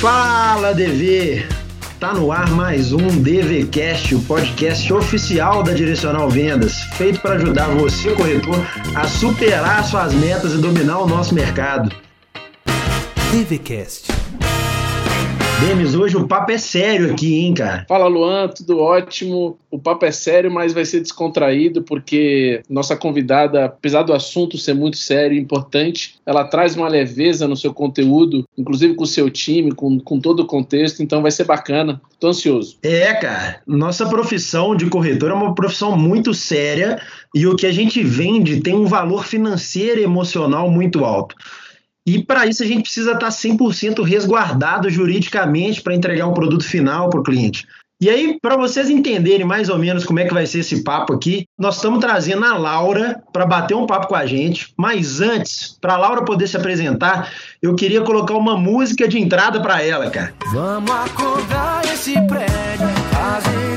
Fala, DV! Tá no ar mais um DVCast, o podcast oficial da Direcional Vendas, feito para ajudar você, corretor, a superar suas metas e dominar o nosso mercado. DVCast. Demis, hoje o papo é sério aqui, hein, cara? Fala, Luan, tudo ótimo. O papo é sério, mas vai ser descontraído, porque nossa convidada, apesar do assunto ser muito sério e importante, ela traz uma leveza no seu conteúdo, inclusive com o seu time, com, com todo o contexto, então vai ser bacana. Tô ansioso. É, cara. Nossa profissão de corretor é uma profissão muito séria e o que a gente vende tem um valor financeiro e emocional muito alto. E para isso a gente precisa estar 100% resguardado juridicamente para entregar um produto final para o cliente. E aí, para vocês entenderem mais ou menos como é que vai ser esse papo aqui, nós estamos trazendo a Laura para bater um papo com a gente. Mas antes, para a Laura poder se apresentar, eu queria colocar uma música de entrada para ela, cara. Vamos acordar esse prédio, fazer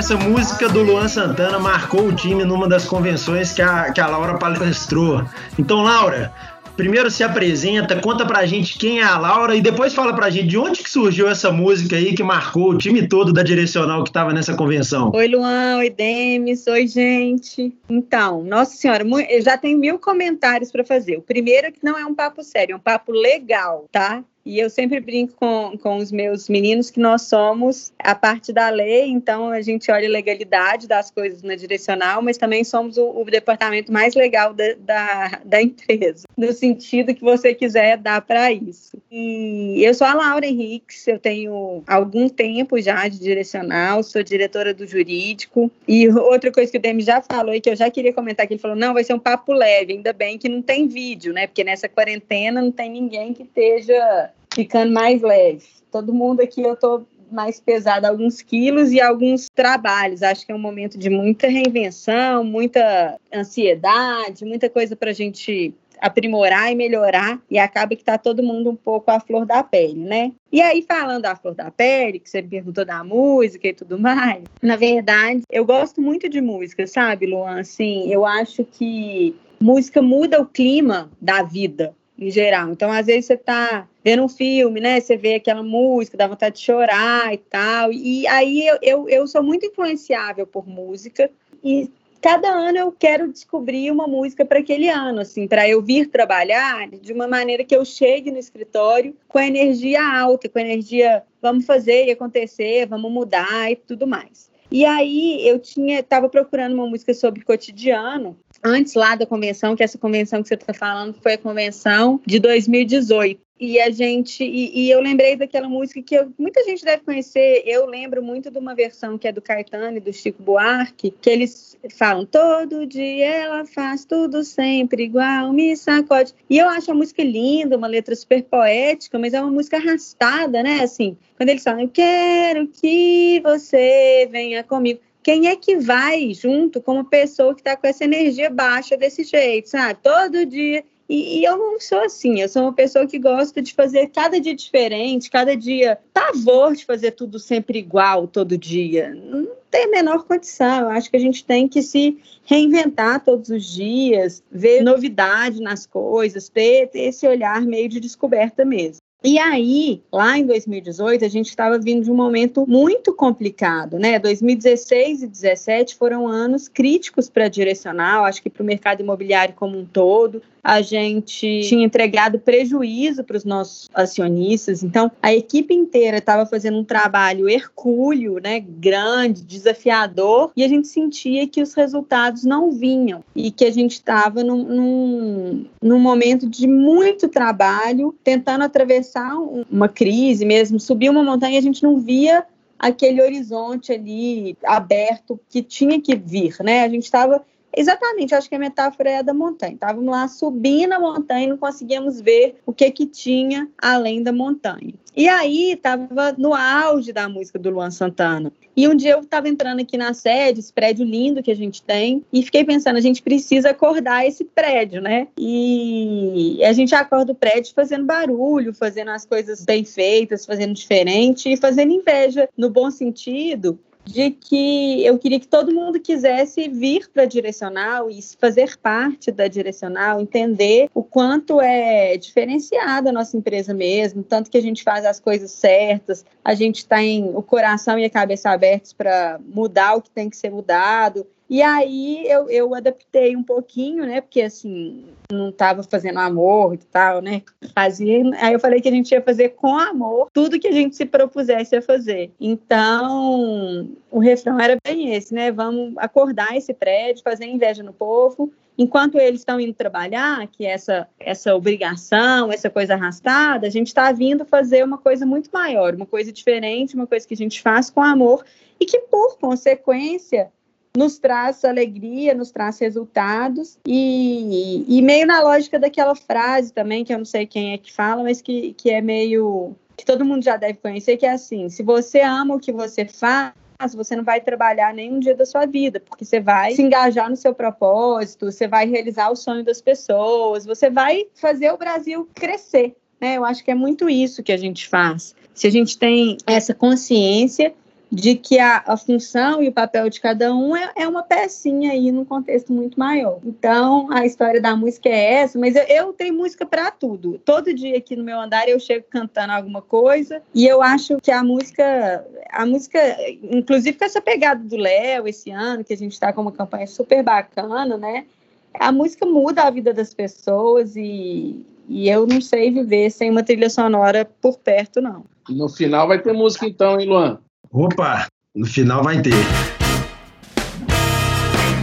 essa música do Luan Santana marcou o time numa das convenções que a, que a Laura palestrou. Então, Laura, primeiro se apresenta, conta pra gente quem é a Laura e depois fala pra gente de onde que surgiu essa música aí que marcou o time todo da Direcional que tava nessa convenção. Oi, Luan. Oi, Demis. Oi, gente. Então, nossa senhora, já tenho mil comentários para fazer. O primeiro é que não é um papo sério, é um papo legal, tá? E eu sempre brinco com, com os meus meninos que nós somos a parte da lei, então a gente olha a legalidade das coisas na direcional, mas também somos o, o departamento mais legal da, da, da empresa, no sentido que você quiser dar para isso. E eu sou a Laura Henriques, eu tenho algum tempo já de direcional, sou diretora do jurídico. E outra coisa que o Demi já falou e que eu já queria comentar, que ele falou, não, vai ser um papo leve, ainda bem que não tem vídeo, né? Porque nessa quarentena não tem ninguém que esteja ficando mais leve. Todo mundo aqui eu tô mais pesada alguns quilos e alguns trabalhos. Acho que é um momento de muita reinvenção, muita ansiedade, muita coisa para a gente aprimorar e melhorar, e acaba que tá todo mundo um pouco à flor da pele, né? E aí, falando da flor da pele, que você me perguntou da música e tudo mais, na verdade, eu gosto muito de música, sabe, Luan? Assim, eu acho que música muda o clima da vida, em geral. Então, às vezes, você tá vendo um filme, né? Você vê aquela música, dá vontade de chorar e tal. E aí, eu, eu, eu sou muito influenciável por música, e cada ano eu quero descobrir uma música para aquele ano, assim, para eu vir trabalhar de uma maneira que eu chegue no escritório com a energia alta, com a energia vamos fazer e acontecer, vamos mudar e tudo mais. E aí eu tinha, estava procurando uma música sobre cotidiano antes lá da convenção, que essa convenção que você está falando foi a convenção de 2018. E a gente, e, e eu lembrei daquela música que eu- muita gente deve conhecer. Eu lembro muito de uma versão que é do Caetano e do Chico Buarque, que eles falam: todo dia ela faz tudo sempre igual, me sacode. E eu acho a música linda, uma letra super poética, mas é uma música arrastada, né? Assim, quando eles falam: eu quero que você venha comigo. Quem é que vai junto com uma pessoa que está com essa energia baixa desse jeito, sabe? Todo dia. E, e eu não sou assim, eu sou uma pessoa que gosta de fazer cada dia diferente, cada dia pavor de fazer tudo sempre igual todo dia. Não tem a menor condição. Eu acho que a gente tem que se reinventar todos os dias, ver novidade nas coisas, ter, ter esse olhar meio de descoberta mesmo. E aí, lá em 2018, a gente estava vindo de um momento muito complicado, né? 2016 e 2017 foram anos críticos para a direcional, acho que para o mercado imobiliário como um todo. A gente tinha entregado prejuízo para os nossos acionistas, então a equipe inteira estava fazendo um trabalho hercúleo, né? Grande, desafiador, e a gente sentia que os resultados não vinham e que a gente estava num, num, num momento de muito trabalho, tentando atravessar um- uma crise mesmo, subir uma montanha a gente não via aquele horizonte ali aberto que tinha que vir, né? A gente estava Exatamente, acho que a metáfora é a da montanha. Estávamos lá subindo a montanha e não conseguíamos ver o que que tinha além da montanha. E aí estava no auge da música do Luan Santana. E um dia eu estava entrando aqui na sede, esse prédio lindo que a gente tem, e fiquei pensando, a gente precisa acordar esse prédio, né? E a gente acorda o prédio fazendo barulho, fazendo as coisas bem feitas, fazendo diferente e fazendo inveja no bom sentido de que eu queria que todo mundo quisesse vir para a direcional e fazer parte da direcional, entender o quanto é diferenciada a nossa empresa mesmo, tanto que a gente faz as coisas certas, a gente tem o coração e a cabeça abertos para mudar o que tem que ser mudado. E aí eu, eu adaptei um pouquinho, né? Porque assim, não estava fazendo amor e tal, né? Fazia. Aí eu falei que a gente ia fazer com amor tudo que a gente se propusesse a fazer. Então, o refrão era bem esse, né? Vamos acordar esse prédio, fazer inveja no povo. Enquanto eles estão indo trabalhar, que essa, essa obrigação, essa coisa arrastada, a gente está vindo fazer uma coisa muito maior, uma coisa diferente, uma coisa que a gente faz com amor e que, por consequência, nos traz alegria, nos traz resultados e, e, meio na lógica daquela frase também, que eu não sei quem é que fala, mas que, que é meio que todo mundo já deve conhecer, que é assim, se você ama o que você faz, você não vai trabalhar nenhum dia da sua vida, porque você vai se engajar no seu propósito, você vai realizar o sonho das pessoas, você vai fazer o Brasil crescer. Né? Eu acho que é muito isso que a gente faz. Se a gente tem essa consciência de que a, a, função e o papel de cada um é, é, uma pecinha aí num contexto muito maior. Então, a história da música é essa, mas eu, eu tenho música para tudo. Todo dia aqui no meu andar eu chego cantando alguma coisa e eu acho que a música, a música, inclusive com essa pegada do Léo esse ano, que a gente está com uma campanha super bacana, né? A música muda a vida das pessoas e, e eu não sei viver sem uma trilha sonora por perto, não. No final vai ter música então, hein, Luan? Opa, no final vai ter.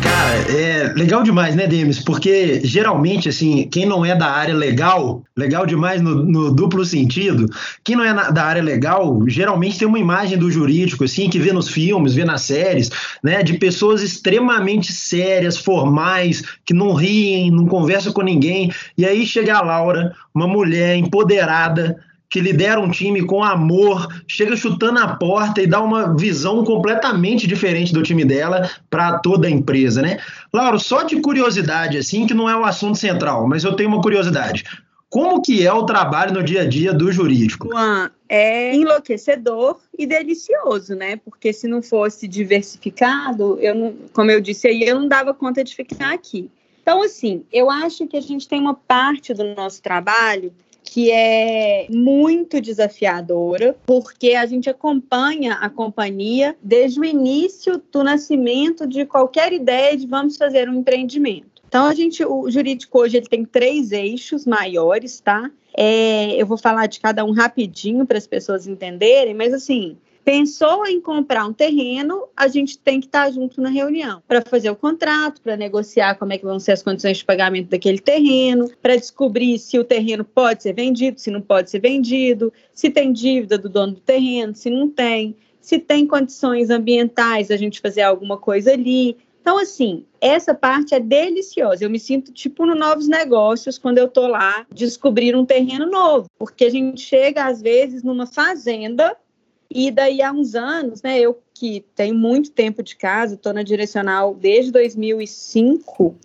Cara, é legal demais, né, Demis? Porque geralmente, assim, quem não é da área legal, legal demais no, no duplo sentido, quem não é na, da área legal, geralmente tem uma imagem do jurídico, assim, que vê nos filmes, vê nas séries, né, de pessoas extremamente sérias, formais, que não riem, não conversam com ninguém. E aí chega a Laura, uma mulher empoderada, que lidera um time com amor, chega chutando a porta e dá uma visão completamente diferente do time dela para toda a empresa, né? Lauro, só de curiosidade, assim, que não é o assunto central, mas eu tenho uma curiosidade. Como que é o trabalho no dia a dia do jurídico? Juan, é enlouquecedor e delicioso, né? Porque se não fosse diversificado, eu não, como eu disse aí, eu não dava conta de ficar aqui. Então, assim, eu acho que a gente tem uma parte do nosso trabalho que é muito desafiadora, porque a gente acompanha a companhia desde o início do nascimento de qualquer ideia de vamos fazer um empreendimento. Então, a gente, o jurídico hoje ele tem três eixos maiores, tá? É, eu vou falar de cada um rapidinho para as pessoas entenderem, mas assim, Pensou em comprar um terreno, a gente tem que estar junto na reunião para fazer o contrato, para negociar como é que vão ser as condições de pagamento daquele terreno, para descobrir se o terreno pode ser vendido, se não pode ser vendido, se tem dívida do dono do terreno, se não tem, se tem condições ambientais a gente fazer alguma coisa ali. Então, assim, essa parte é deliciosa. Eu me sinto tipo no novos negócios quando eu tô lá descobrir um terreno novo, porque a gente chega às vezes numa fazenda e daí, há uns anos, né, eu que tenho muito tempo de casa, estou na direcional desde 2005,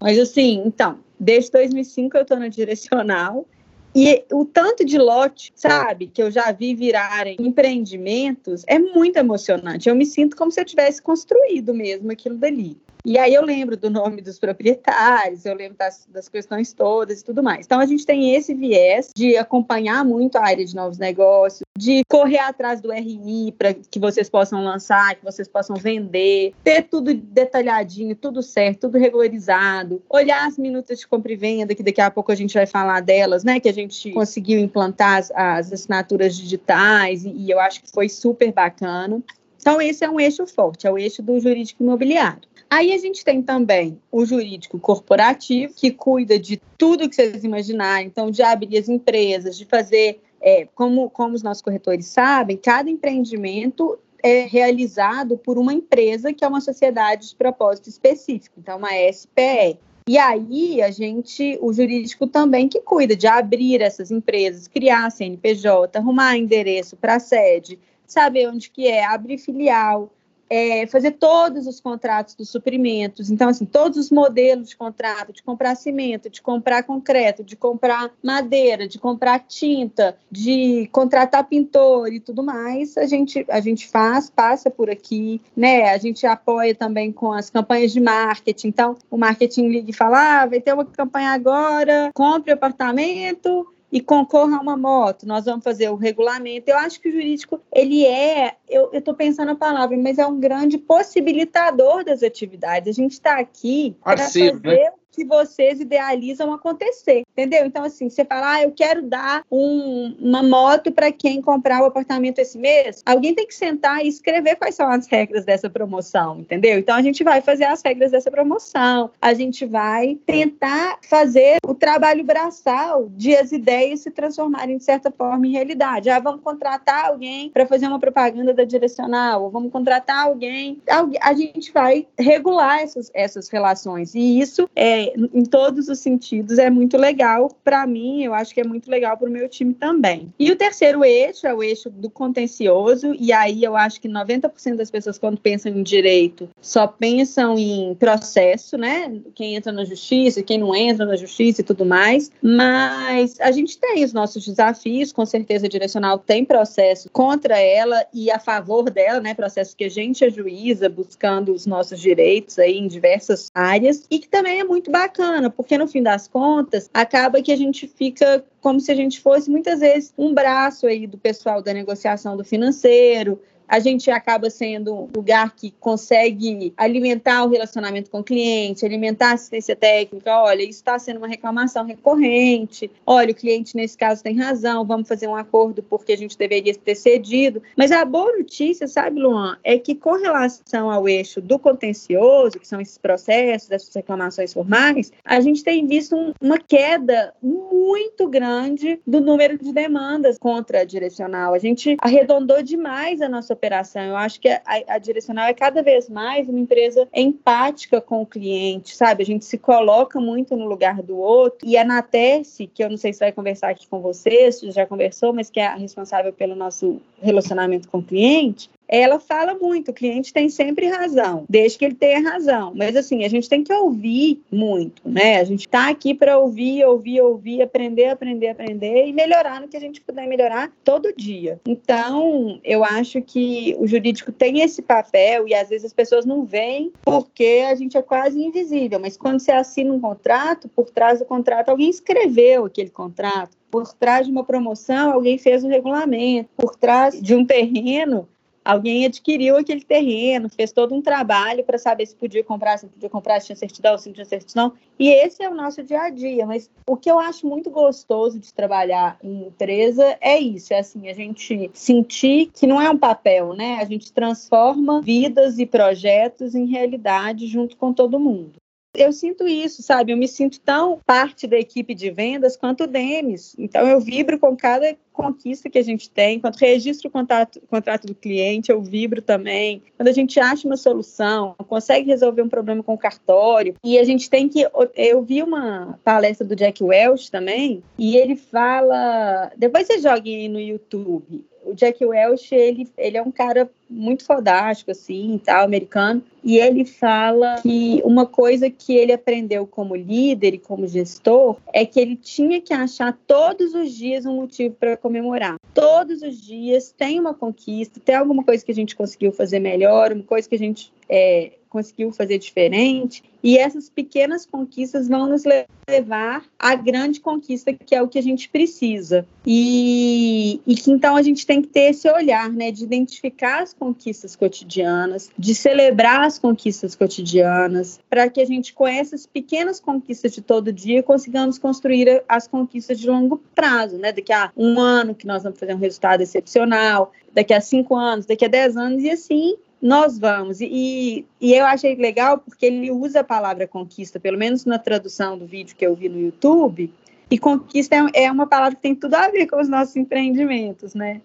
mas assim, então, desde 2005 eu estou na direcional, e o tanto de lote, sabe, que eu já vi virarem empreendimentos, é muito emocionante. Eu me sinto como se eu tivesse construído mesmo aquilo dali. E aí eu lembro do nome dos proprietários, eu lembro das, das, questões todas e tudo mais. Então a gente tem esse viés de acompanhar muito a área de novos negócios, de correr atrás do RI para que vocês possam lançar, que vocês possam vender, ter tudo detalhadinho, tudo certo, tudo regularizado, olhar as minutas de compra e venda, que daqui a pouco a gente vai falar delas, né? Que a gente conseguiu implantar as, as assinaturas digitais e, e eu acho que foi super bacana. Então, esse é um eixo forte, é o eixo do jurídico imobiliário. Aí a gente tem também o jurídico corporativo, que cuida de tudo que vocês imaginarem, então, de abrir as empresas, de fazer, é, como, como os nossos corretores sabem, cada empreendimento é realizado por uma empresa que é uma sociedade de propósito específico, então, uma SPE. E aí a gente, o jurídico também que cuida de abrir essas empresas, criar CNPJ, arrumar endereço para sede, saber onde que é, abrir filial, é, fazer todos os contratos dos suprimentos. Então, assim, todos os modelos de contrato, de comprar cimento, de comprar concreto, de comprar madeira, de comprar tinta, de contratar pintor e tudo mais, a gente, a gente faz, passa por aqui, né? A gente apoia também com as campanhas de marketing. Então, o marketing liga e fala: ah, vai ter uma campanha agora, compre apartamento, e concorra a uma moto, nós vamos fazer o regulamento. Eu acho que o jurídico, ele é, eu estou pensando a palavra, mas é um grande possibilitador das atividades. A gente está aqui para né? fazer né? Que vocês idealizam acontecer, entendeu? Então, assim, você fala, ah, eu quero dar um, uma moto para quem comprar o apartamento esse mês, alguém tem que sentar e escrever quais são as regras dessa promoção, entendeu? Então, a gente vai fazer as regras dessa promoção, a gente vai tentar fazer o trabalho braçal de as ideias se transformarem, de certa forma, em realidade. Ah, vamos contratar alguém para fazer uma propaganda da direcional, ou vamos contratar alguém, a gente vai regular essas, essas relações, e isso é em todos os sentidos, é muito legal para mim, eu acho que é muito legal para o meu time também. E o terceiro eixo é o eixo do contencioso, e aí eu acho que 90% das pessoas, quando pensam em direito, só pensam em processo, né? Quem entra na justiça, quem não entra na justiça e tudo mais. Mas a gente tem os nossos desafios, com certeza a direcional tem processo contra ela e a favor dela, né? Processos que a gente ajuiza buscando os nossos direitos aí em diversas áreas, e que também é muito bacana, porque no fim das contas, acaba que a gente fica como se a gente fosse muitas vezes um braço aí do pessoal da negociação do financeiro, a gente acaba sendo um lugar que consegue alimentar o relacionamento com o cliente, alimentar a assistência técnica. Olha, isso está sendo uma reclamação recorrente. Olha, o cliente nesse caso tem razão, vamos fazer um acordo porque a gente deveria ter cedido. Mas a boa notícia, sabe, Luan, é que com relação ao eixo do contencioso, que são esses processos, essas reclamações formais, a gente tem visto um, uma queda muito grande do número de demandas contra a direcional. A gente arredondou demais a nossa operação. Eu acho que a, a, direcional é cada vez mais uma empresa empática com o cliente, sabe? A gente se coloca muito no lugar do outro. E a Natesse, que eu não sei se vai conversar aqui com você, se já conversou, mas que é a responsável pelo nosso relacionamento com o cliente, ela fala muito, o cliente tem sempre razão, desde que ele tenha razão. Mas assim, a gente tem que ouvir muito, né? A gente está aqui para ouvir, ouvir, ouvir, aprender, aprender, aprender e melhorar no que a gente puder melhorar todo dia. Então, eu acho que o jurídico tem esse papel e às vezes as pessoas não veem porque a gente é quase invisível. Mas quando você assina um contrato, por trás do contrato alguém escreveu aquele contrato. Por trás de uma promoção, alguém fez um regulamento. Por trás de um terreno, alguém adquiriu aquele terreno, fez todo um trabalho para saber se podia comprar, se podia comprar, se tinha certidão, se não tinha certidão. E esse é o nosso dia a dia. Mas o que eu acho muito gostoso de trabalhar em empresa é isso: é assim, a gente sentir que não é um papel, né? A gente transforma vidas e projetos em realidade junto com todo mundo. Eu sinto isso, sabe? Eu me sinto tão parte da equipe de vendas quanto o Demis. Então, eu vibro com cada conquista que a gente tem. Quando registro o contrato, contrato do cliente, eu vibro também. Quando a gente acha uma solução, consegue resolver um problema com o cartório. E a gente tem que. Eu vi uma palestra do Jack Welch também, e ele fala. Depois você joga aí no YouTube o Jack Welch, ele, ele é um cara muito fodástico, assim, tal, americano, e ele fala que uma coisa que ele aprendeu como líder e como gestor é que ele tinha que achar todos os dias um motivo para comemorar. Todos os dias tem uma conquista, tem alguma coisa que a gente conseguiu fazer melhor, uma coisa que a gente é, conseguiu fazer diferente. E essas pequenas conquistas vão nos levar à grande conquista, que é o que a gente precisa. E, e que então a gente tem que ter esse olhar, né, de identificar as conquistas cotidianas, de celebrar as conquistas cotidianas, para que a gente, com essas pequenas conquistas de todo dia, consigamos construir as conquistas de longo prazo, né? Daqui a um ano que nós vamos fazer um resultado excepcional, daqui a cinco anos, daqui a dez anos, e assim nós vamos. E, e eu achei legal porque ele usa a palavra conquista, pelo menos na tradução do vídeo que eu vi no YouTube, e conquista é, é uma palavra que tem tudo a ver com os nossos empreendimentos, né?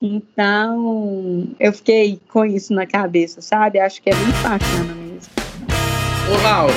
Então, eu fiquei com isso na cabeça, sabe? Acho que é muito bacana mesmo. Ô, Laura,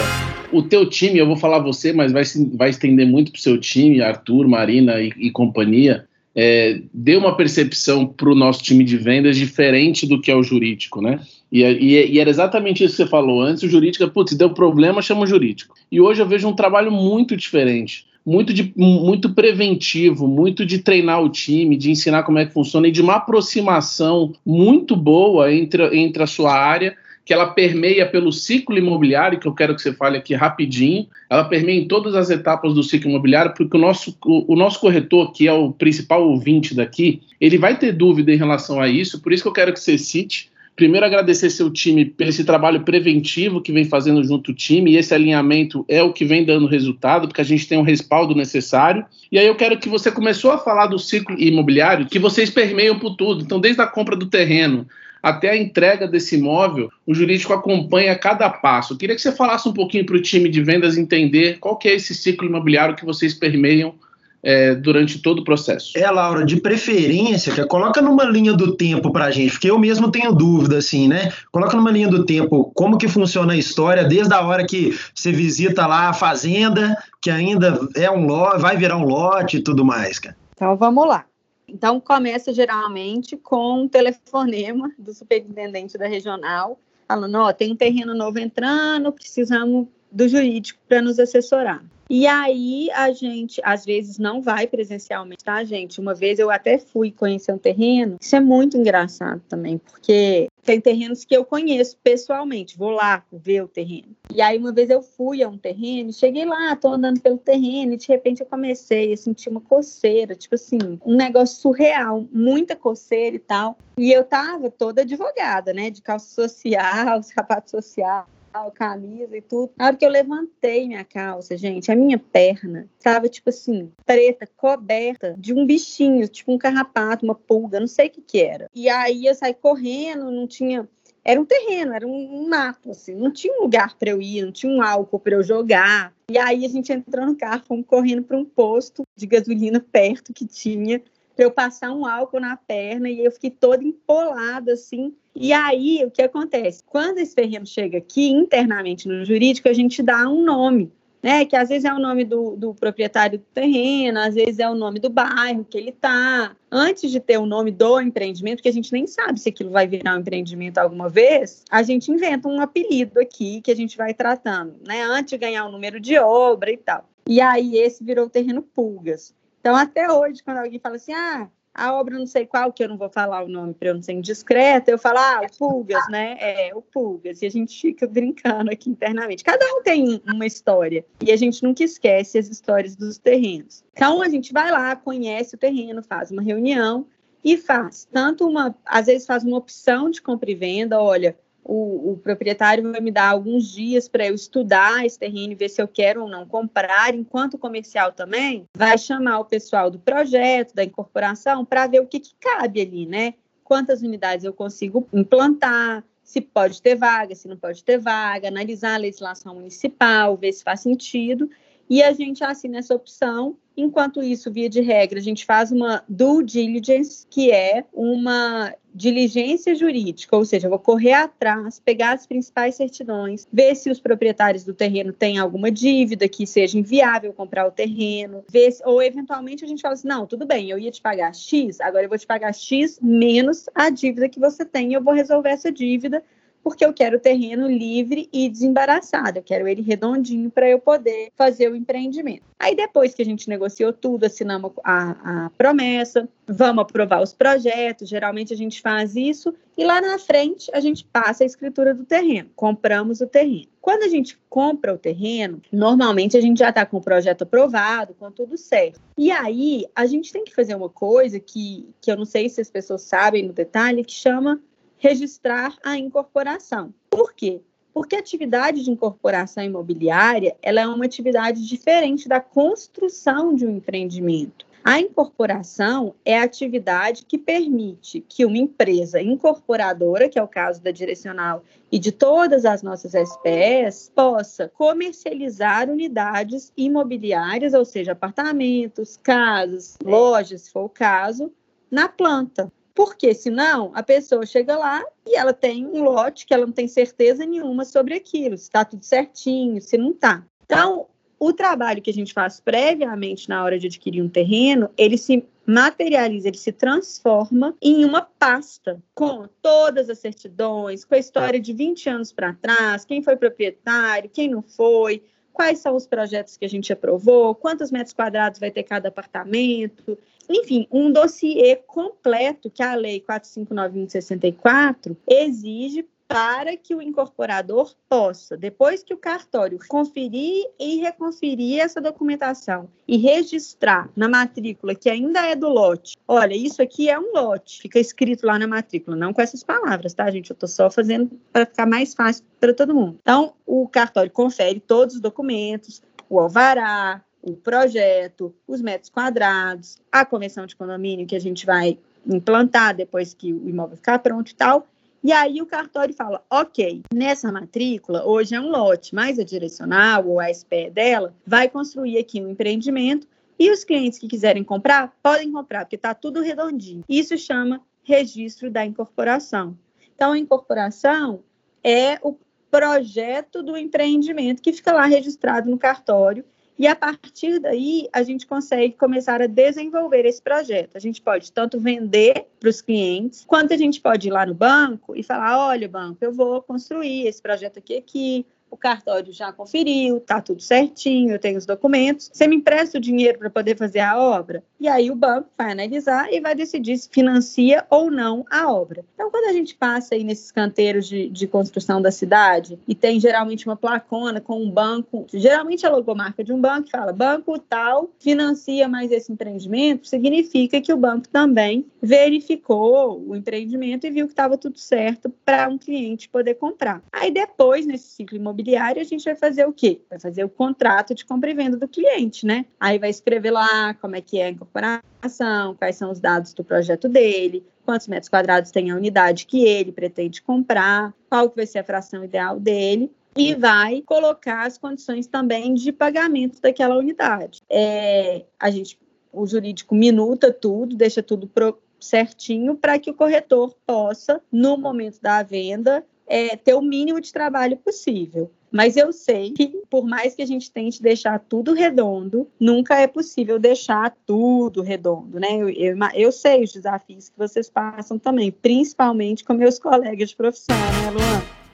o teu time, eu vou falar você, mas vai, vai estender muito para o seu time, Arthur, Marina e, e companhia é, deu uma percepção para o nosso time de vendas diferente do que é o jurídico, né? E, e, e, era exatamente isso que você falou. Antes o jurídico, putz, deu problema, chama o jurídico. E hoje eu vejo um trabalho muito diferente. Muito, de, muito preventivo, muito de treinar o time, de ensinar como é que funciona e de uma aproximação muito boa entre, entre a sua área que ela permeia pelo ciclo imobiliário, que eu quero que você fale aqui rapidinho, ela permeia em todas as etapas do ciclo imobiliário, porque o nosso, o, o, nosso corretor, que é o principal ouvinte daqui, ele vai ter dúvida em relação a isso, por isso que eu quero que você cite. Primeiro, agradecer seu time pelo esse trabalho preventivo que vem fazendo junto o time, e esse alinhamento é o que vem dando resultado, porque a gente tem um respaldo necessário. E aí eu quero que você começou a falar do ciclo imobiliário, que vocês permeiam por tudo. Então, desde a compra do terreno, até a entrega desse imóvel, o jurídico acompanha cada passo. Eu queria que você falasse um pouquinho para o time de vendas entender qual que é esse ciclo imobiliário que vocês permeiam é, durante todo o processo. É, Laura, de preferência, que coloca numa linha do tempo para a gente, porque eu mesmo tenho dúvida, assim, né? Coloca numa linha do tempo como que funciona a história, desde a hora que você visita lá a fazenda, que ainda é um lote, vai virar um lote e tudo mais, cara. Então vamos lá. Então, começa geralmente com um telefonema do superintendente da regional, falando: Ó, oh, tem um terreno novo entrando, precisamos do jurídico para nos assessorar. E aí a gente, às vezes, não vai presencialmente, tá, gente? Uma vez eu até fui conhecer um terreno. Isso é muito engraçado também, porque tem terrenos que eu conheço pessoalmente. Vou lá ver o terreno. E aí uma vez eu fui a um terreno, cheguei lá, tô andando pelo terreno e de repente eu comecei a sentir uma coceira, tipo assim, um negócio surreal, muita coceira e tal. E eu tava toda advogada, né, de calça social, sapato social camisa e tudo. Na hora que eu levantei minha calça, gente, a minha perna estava, tipo assim, preta, coberta de um bichinho, tipo um carrapato, uma pulga, não sei o que que era. E aí eu saí correndo, não tinha era um terreno, era um mato, assim, não tinha um lugar para eu ir, não tinha um álcool para eu jogar. E aí a gente entrou no carro, fomos correndo para um posto de gasolina perto que tinha para eu passar um álcool na perna e eu fiquei toda empolada assim. E aí o que acontece? Quando esse terreno chega aqui internamente no jurídico, a gente dá um nome. Né, que às vezes é o nome do, do, proprietário do terreno, às vezes é o nome do bairro que ele está. Antes de ter o nome do empreendimento, que a gente nem sabe se aquilo vai virar um empreendimento alguma vez, a gente inventa um apelido aqui que a gente vai tratando, né? Antes de ganhar o número de obra e tal. E aí esse virou o terreno Pulgas. Então, até hoje, quando alguém fala assim, ah, a obra não sei qual, que eu não vou falar o nome para eu não ser indiscreta, eu falo, ah, o Pulgas, né? É, o Pulgas. E a gente fica brincando aqui internamente. Cada um tem uma história. E a gente nunca esquece as histórias dos terrenos. Então, a gente vai lá, conhece o terreno, faz uma reunião e faz tanto uma, às vezes faz uma opção de compra e venda, olha, o, o, proprietário vai me dar alguns dias para eu estudar esse terreno e ver se eu quero ou não comprar, enquanto o comercial também vai chamar o pessoal do projeto, da incorporação, para ver o que, que cabe ali, né? Quantas unidades eu consigo implantar, se pode ter vaga, se não pode ter vaga, analisar a legislação municipal, ver se faz sentido e a gente assina essa opção. Enquanto isso, via de regra, a gente faz uma due diligence, que é uma diligência jurídica, ou seja, eu vou correr atrás, pegar as principais certidões, ver se os proprietários do terreno têm alguma dívida que seja inviável comprar o terreno, ver se, ou eventualmente a gente fala assim, não, tudo bem, eu ia te pagar X, agora eu vou te pagar X menos a dívida que você tem, eu vou resolver essa dívida porque eu quero o terreno livre e desembaraçado, eu quero ele redondinho para eu poder fazer o empreendimento. Aí depois que a gente negociou tudo, assinamos a, a promessa, vamos aprovar os projetos, geralmente a gente faz isso e lá na frente a gente passa a escritura do terreno, compramos o terreno. Quando a gente compra o terreno, normalmente a gente já está com o projeto aprovado, com tudo certo. E aí a gente tem que fazer uma coisa que, que eu não sei se as pessoas sabem no detalhe, que chama registrar a incorporação. Por quê? Porque a atividade de incorporação imobiliária ela é uma atividade diferente da construção de um empreendimento. A incorporação é a atividade que permite que uma empresa incorporadora, que é o caso da Direcional e de todas as nossas SPS, possa comercializar unidades imobiliárias, ou seja, apartamentos, casas, lojas, se for o caso, na planta. Porque senão a pessoa chega lá e ela tem um lote que ela não tem certeza nenhuma sobre aquilo, se está tudo certinho, se não está. Então, o trabalho que a gente faz previamente na hora de adquirir um terreno, ele se materializa, ele se transforma em uma pasta com todas as certidões, com a história de 20 anos para trás, quem foi proprietário, quem não foi, quais são os projetos que a gente aprovou, quantos metros quadrados vai ter cada apartamento, enfim, um dossiê completo que a Lei 459 64 exige para que o incorporador possa, depois que o cartório conferir e reconferir essa documentação e registrar na matrícula que ainda é do lote, olha, isso aqui é um lote, fica escrito lá na matrícula, não com essas palavras, tá, gente? Eu estou só fazendo para ficar mais fácil para todo mundo. Então, o cartório confere todos os documentos, o alvará, o projeto, os metros quadrados, a convenção de condomínio que a gente vai implantar depois que o imóvel ficar pronto e tal, e aí o cartório fala: ok, nessa matrícula, hoje é um lote, mas a direcional ou a SPE dela vai construir aqui um empreendimento e os clientes que quiserem comprar, podem comprar, porque está tudo redondinho. Isso chama registro da incorporação. Então, a incorporação é o projeto do empreendimento que fica lá registrado no cartório e a partir daí, a gente consegue começar a desenvolver esse projeto. A gente pode tanto vender para os clientes, quanto a gente pode ir lá no banco e falar: olha, banco, eu vou construir esse projeto aqui, aqui, o cartório já conferiu, tá tudo certinho, eu tenho os documentos. Você me empresta o dinheiro para poder fazer a obra? E aí o banco vai analisar e vai decidir se financia ou não a obra. Então, quando a gente passa aí nesses canteiros de, de construção da cidade e tem geralmente uma placona com um banco, geralmente a logomarca de um banco fala banco tal financia mais esse empreendimento, significa que o banco também verificou o empreendimento e viu que estava tudo certo para um cliente poder comprar. Aí depois, nesse ciclo imobiliário, imobiliária, a gente vai fazer o quê? Vai fazer o contrato de compra e venda do cliente, né? Aí vai escrever lá como é que é a incorporação, quais são os dados do projeto dele, quantos metros quadrados tem a unidade que ele pretende comprar, qual vai ser a fração ideal dele e vai colocar as condições também de pagamento daquela unidade. É, a gente, o jurídico minuta tudo, deixa tudo pro, certinho para que o corretor possa, no momento da venda, é, ter o mínimo de trabalho possível. Mas eu sei que, por mais que a gente tente deixar tudo redondo, nunca é possível deixar tudo redondo, né? Eu, eu, eu sei os desafios que vocês passam também, principalmente com meus colegas de profissão, né, Luan?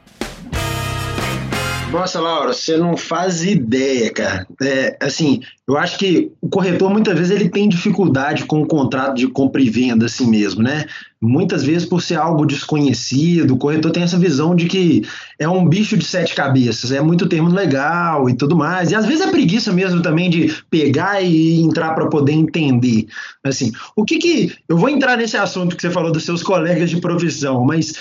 Nossa, Laura, você não faz ideia, cara. É, assim, eu acho que o corretor muitas vezes ele tem dificuldade com o contrato de compra e venda, assim mesmo, né? Muitas vezes por ser algo desconhecido, o corretor tem essa visão de que é um bicho de sete cabeças, é muito termo legal e tudo mais. E às vezes é preguiça mesmo também de pegar e entrar para poder entender. Assim, o que que. Eu vou entrar nesse assunto que você falou dos seus colegas de profissão, mas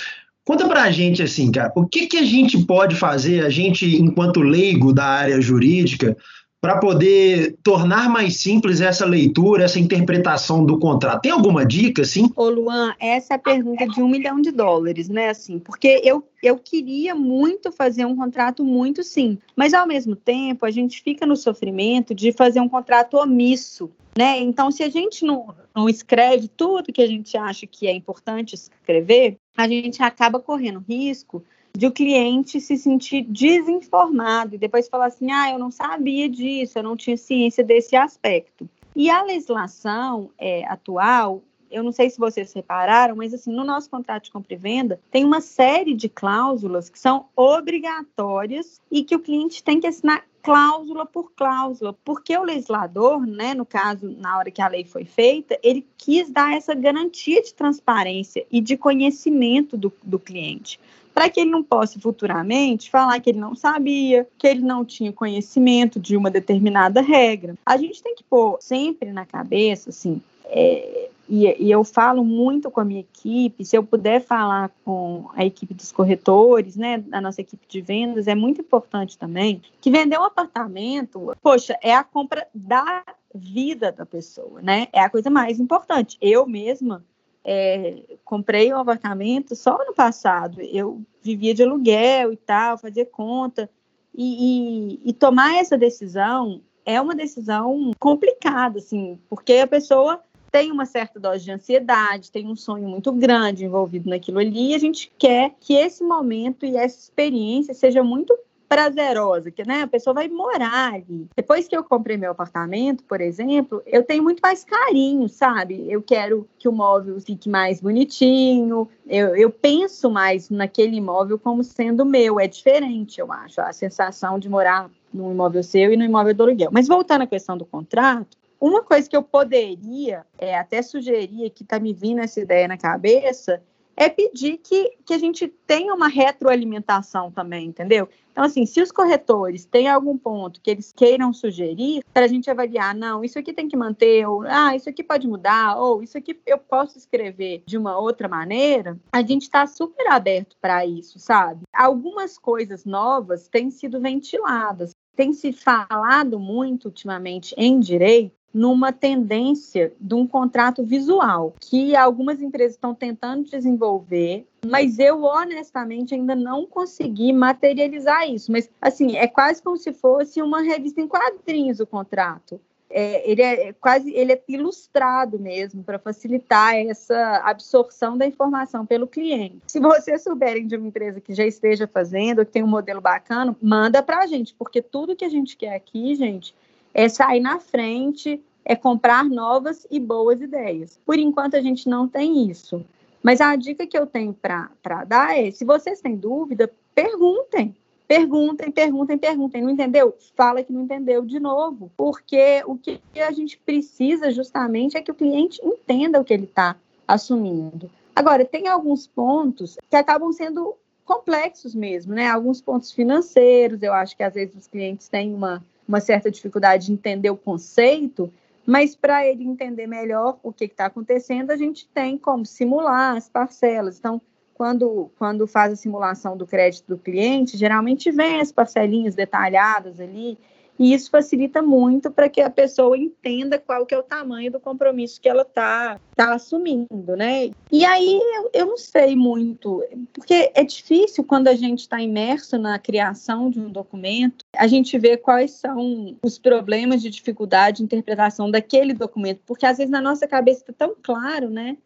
Conta pra gente assim, cara, o que, que a gente pode fazer, a gente, enquanto leigo da área jurídica, para poder tornar mais simples essa leitura, essa interpretação do contrato? Tem alguma dica, assim? Ô, Luan, essa é a pergunta de um milhão de dólares, né? Assim, porque eu, eu queria muito fazer um contrato muito sim, mas ao mesmo tempo a gente fica no sofrimento de fazer um contrato omisso. Né? Então, se a gente não, não escreve tudo que a gente acha que é importante escrever, a gente acaba correndo risco de o cliente se sentir desinformado e depois falar assim: ah, eu não sabia disso, eu não tinha ciência desse aspecto. E a legislação é, atual, eu não sei se vocês repararam, mas assim, no nosso contrato de compra e venda, tem uma série de cláusulas que são obrigatórias e que o cliente tem que assinar cláusula por cláusula, porque o legislador, né, no caso, na hora que a lei foi feita, ele quis dar essa garantia de transparência e de conhecimento do, do cliente, para que ele não possa futuramente falar que ele não sabia, que ele não tinha conhecimento de uma determinada regra. A gente tem que pôr sempre na cabeça, assim, é, e, e, eu falo muito com a minha equipe, se eu puder falar com a equipe dos corretores, né, a nossa equipe de vendas, é muito importante também, que vender um apartamento, poxa, é a compra da vida da pessoa, né? É a coisa mais importante. Eu mesma é, comprei um apartamento só ano passado, eu vivia de aluguel e tal, fazia conta, e, e, e tomar essa decisão é uma decisão complicada, assim, porque a pessoa tem uma certa dose de ansiedade, tem um sonho muito grande envolvido naquilo ali, e a gente quer que esse momento e essa experiência seja muito prazerosa, que né, a pessoa vai morar ali. Depois que eu comprei meu apartamento, por exemplo, eu tenho muito mais carinho, sabe? Eu quero que o móvel fique mais bonitinho, eu, eu penso mais naquele imóvel como sendo meu, é diferente, eu acho, a sensação de morar no imóvel seu e no imóvel do aluguel. Mas voltando à questão do contrato, uma coisa que eu poderia é, até sugerir, que está me vindo essa ideia na cabeça, é pedir que, que a gente tenha uma retroalimentação também, entendeu? Então, assim, se os corretores têm algum ponto que eles queiram sugerir, para a gente avaliar, não, isso aqui tem que manter, ou ah, isso aqui pode mudar, ou isso aqui eu posso escrever de uma outra maneira, a gente está super aberto para isso, sabe? Algumas coisas novas têm sido ventiladas. Tem se falado muito ultimamente em direito numa tendência de um contrato visual, que algumas empresas estão tentando desenvolver, mas eu honestamente ainda não consegui materializar isso. Mas assim, é quase como se fosse uma revista em quadrinhos o contrato. É, ele é quase ele é ilustrado mesmo para facilitar essa absorção da informação pelo cliente. Se vocês souberem de uma empresa que já esteja fazendo, que tem um modelo bacana, manda para a gente, porque tudo que a gente quer aqui, gente, é sair na frente, é comprar novas e boas ideias. Por enquanto, a gente não tem isso. Mas a dica que eu tenho para dar é: se vocês têm dúvida, perguntem. Perguntem, perguntem, perguntem. Não entendeu? Fala que não entendeu de novo. Porque o que a gente precisa justamente é que o cliente entenda o que ele está assumindo. Agora, tem alguns pontos que acabam sendo complexos mesmo, né? Alguns pontos financeiros, eu acho que às vezes os clientes têm uma uma certa dificuldade de entender o conceito, mas para ele entender melhor o que está acontecendo, a gente tem como simular as parcelas. Então, quando, quando faz a simulação do crédito do cliente, geralmente vem as parcelinhas detalhadas ali, e isso facilita muito para que a pessoa entenda qual que é o tamanho do compromisso que ela está tá assumindo, né? E aí eu, eu não sei muito, porque é difícil quando a gente está imerso na criação de um documento, a gente vê quais são os problemas de dificuldade de interpretação daquele documento, porque às vezes na nossa cabeça está tão claro, né?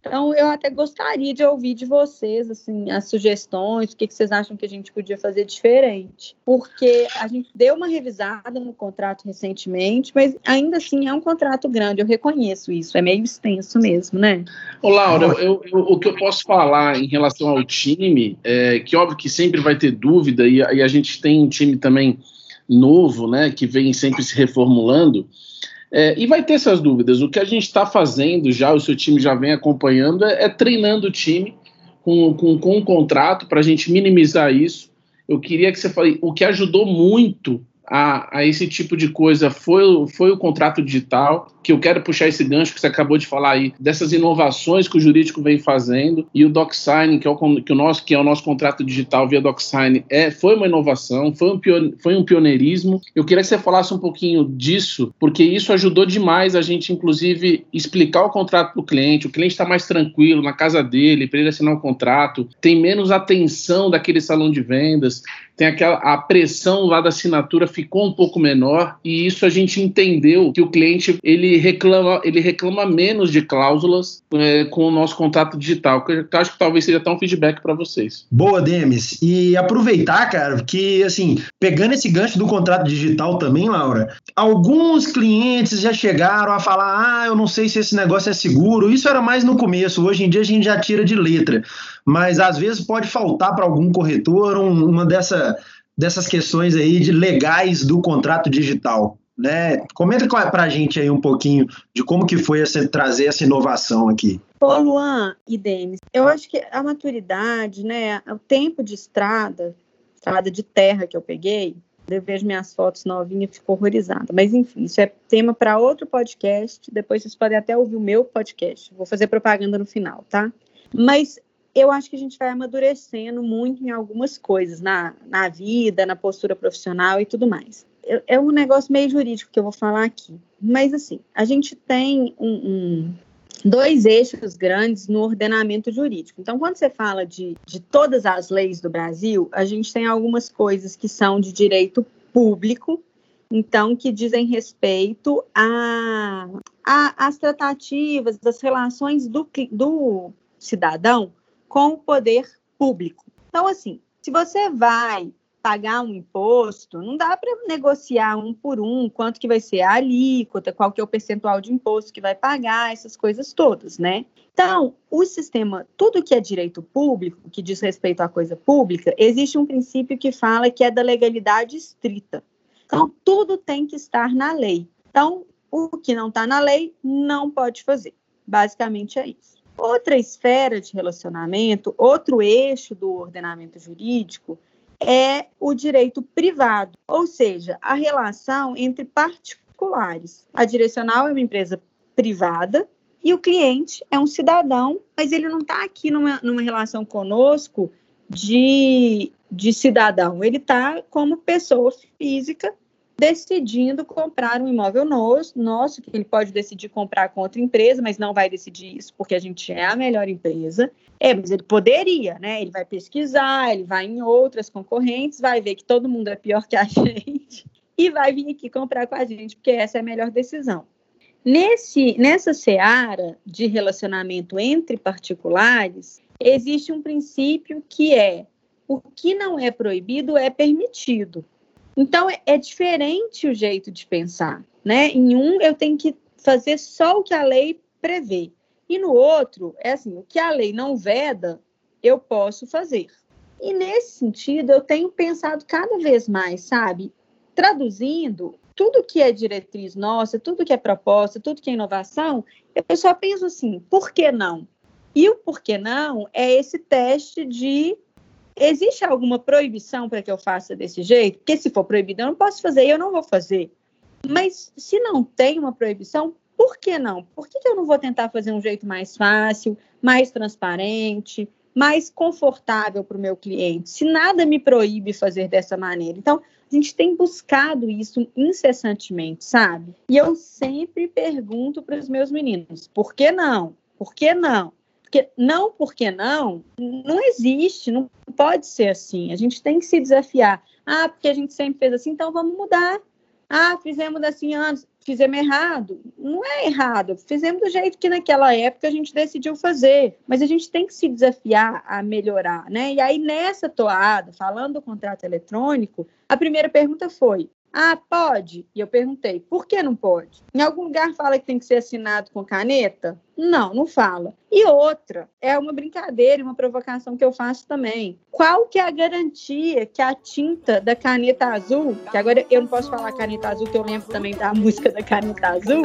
Então, eu até gostaria de ouvir de vocês, assim, as sugestões, o que, vocês acham que a gente podia fazer diferente. Porque a gente deu uma revisada no contrato recentemente, mas ainda assim é um contrato grande, eu reconheço isso, é meio extenso mesmo, né? Ô, Laura, eu, eu, o que eu posso falar em relação ao time, é que óbvio que sempre vai ter dúvida, e, e a gente tem um time também novo, né, que vem sempre se reformulando, é, e vai ter essas dúvidas. O que a gente está fazendo já, o seu time já vem acompanhando, é, é treinando o time com, com, com um contrato para a gente minimizar isso. Eu queria que você fale, o que ajudou muito a, a, esse tipo de coisa foi, foi o contrato digital, que eu quero puxar esse gancho que você acabou de falar aí, dessas inovações que o jurídico vem fazendo, e o DocSign, que é o, que o nosso, que é o nosso contrato digital via DocSign, é, foi uma inovação, foi um, foi um pioneirismo. Eu queria que você falasse um pouquinho disso, porque isso ajudou demais a gente, inclusive, explicar o contrato para o cliente, o cliente está mais tranquilo na casa dele, para ele assinar o um contrato, tem menos atenção daquele salão de vendas, tem aquela a pressão lá da assinatura ficou um pouco menor e isso a gente entendeu que o cliente ele reclama ele reclama menos de cláusulas é, com o nosso contrato digital que eu acho que talvez seja até um feedback para vocês. Boa Demis. E aproveitar cara que assim pegando esse gancho do contrato digital também Laura alguns clientes já chegaram a falar ah eu não sei se esse negócio é seguro. Isso era mais no começo hoje em dia a gente já tira de letra. Mas às vezes pode faltar para algum corretor um, uma dessa, dessas questões aí de legais do contrato digital. Né? Comenta para a gente aí um pouquinho de como que foi essa, trazer essa inovação aqui. Ô Luan e Denis, eu acho que a maturidade, né, o tempo de estrada, estrada de terra que eu peguei, eu vejo minhas fotos novinhas e fico horrorizada. Mas enfim, isso é tema para outro podcast. Depois vocês podem até ouvir o meu podcast. Vou fazer propaganda no final, tá? Mas eu acho que a gente vai amadurecendo muito em algumas coisas, na, na vida, na postura profissional e tudo mais. É, um negócio meio jurídico que eu vou falar aqui. Mas, assim, a gente tem um, um, dois eixos grandes no ordenamento jurídico. Então, quando você fala de, de todas as leis do Brasil, a gente tem algumas coisas que são de direito público, então, que dizem respeito às tratativas, das relações do, do cidadão com o poder público. Então, assim, se você vai pagar um imposto, não dá para negociar um por um quanto que vai ser a alíquota, qual que é o percentual de imposto que vai pagar, essas coisas todas, né? Então, o sistema, tudo que é direito público, que diz respeito à coisa pública, existe um princípio que fala que é da legalidade estrita. Então, tudo tem que estar na lei. Então, o que não está na lei não pode fazer. Basicamente é isso. Outra esfera de relacionamento, outro eixo do ordenamento jurídico é o direito privado, ou seja, a relação entre particulares. A direcional é uma empresa privada e o cliente é um cidadão, mas ele não está aqui numa, numa relação conosco de, de cidadão, ele está como pessoa física decidindo comprar um imóvel nosso, nosso, que ele pode decidir comprar com outra empresa, mas não vai decidir isso porque a gente é a melhor empresa. É, mas ele poderia, né? Ele vai pesquisar, ele vai em outras concorrentes, vai ver que todo mundo é pior que a gente e vai vir aqui comprar com a gente, porque essa é a melhor decisão. Nesse, nessa seara de relacionamento entre particulares, existe um princípio que é o que não é proibido é permitido. Então, é, é diferente o jeito de pensar, né? Em um, eu tenho que fazer só o que a lei prevê. E no outro, é assim, o que a lei não veda, eu posso fazer. E nesse sentido, eu tenho pensado cada vez mais, sabe? Traduzindo, tudo que é diretriz nossa, tudo que é proposta, tudo que é inovação, eu só penso assim, por que não? E o por que não é esse teste de existe alguma proibição para que eu faça desse jeito? Porque se for proibido, eu não posso fazer e eu não vou fazer. Mas se não tem uma proibição, por que não? Por que, que eu não vou tentar fazer um jeito mais fácil, mais transparente, mais confortável para o meu cliente? Se nada me proíbe fazer dessa maneira. Então, a gente tem buscado isso incessantemente, sabe? E eu sempre pergunto para os meus meninos: por que não? Por que não? Porque não, porque não, não existe, não pode ser assim. A gente tem que se desafiar. Ah, porque a gente sempre fez assim, então vamos mudar. Ah, fizemos assim anos, fizemos errado. Não é errado, fizemos do jeito que naquela época a gente decidiu fazer. Mas a gente tem que se desafiar a melhorar, né? E aí, nessa toada, falando do contrato eletrônico, a primeira pergunta foi: ah, pode? E eu perguntei, por que não pode? Em algum lugar fala que tem que ser assinado com caneta? Não, não fala. E outra, é uma brincadeira, uma provocação que eu faço também. Qual que é a garantia que a tinta da caneta azul, que agora eu não posso falar caneta azul, que eu lembro também da música da caneta azul.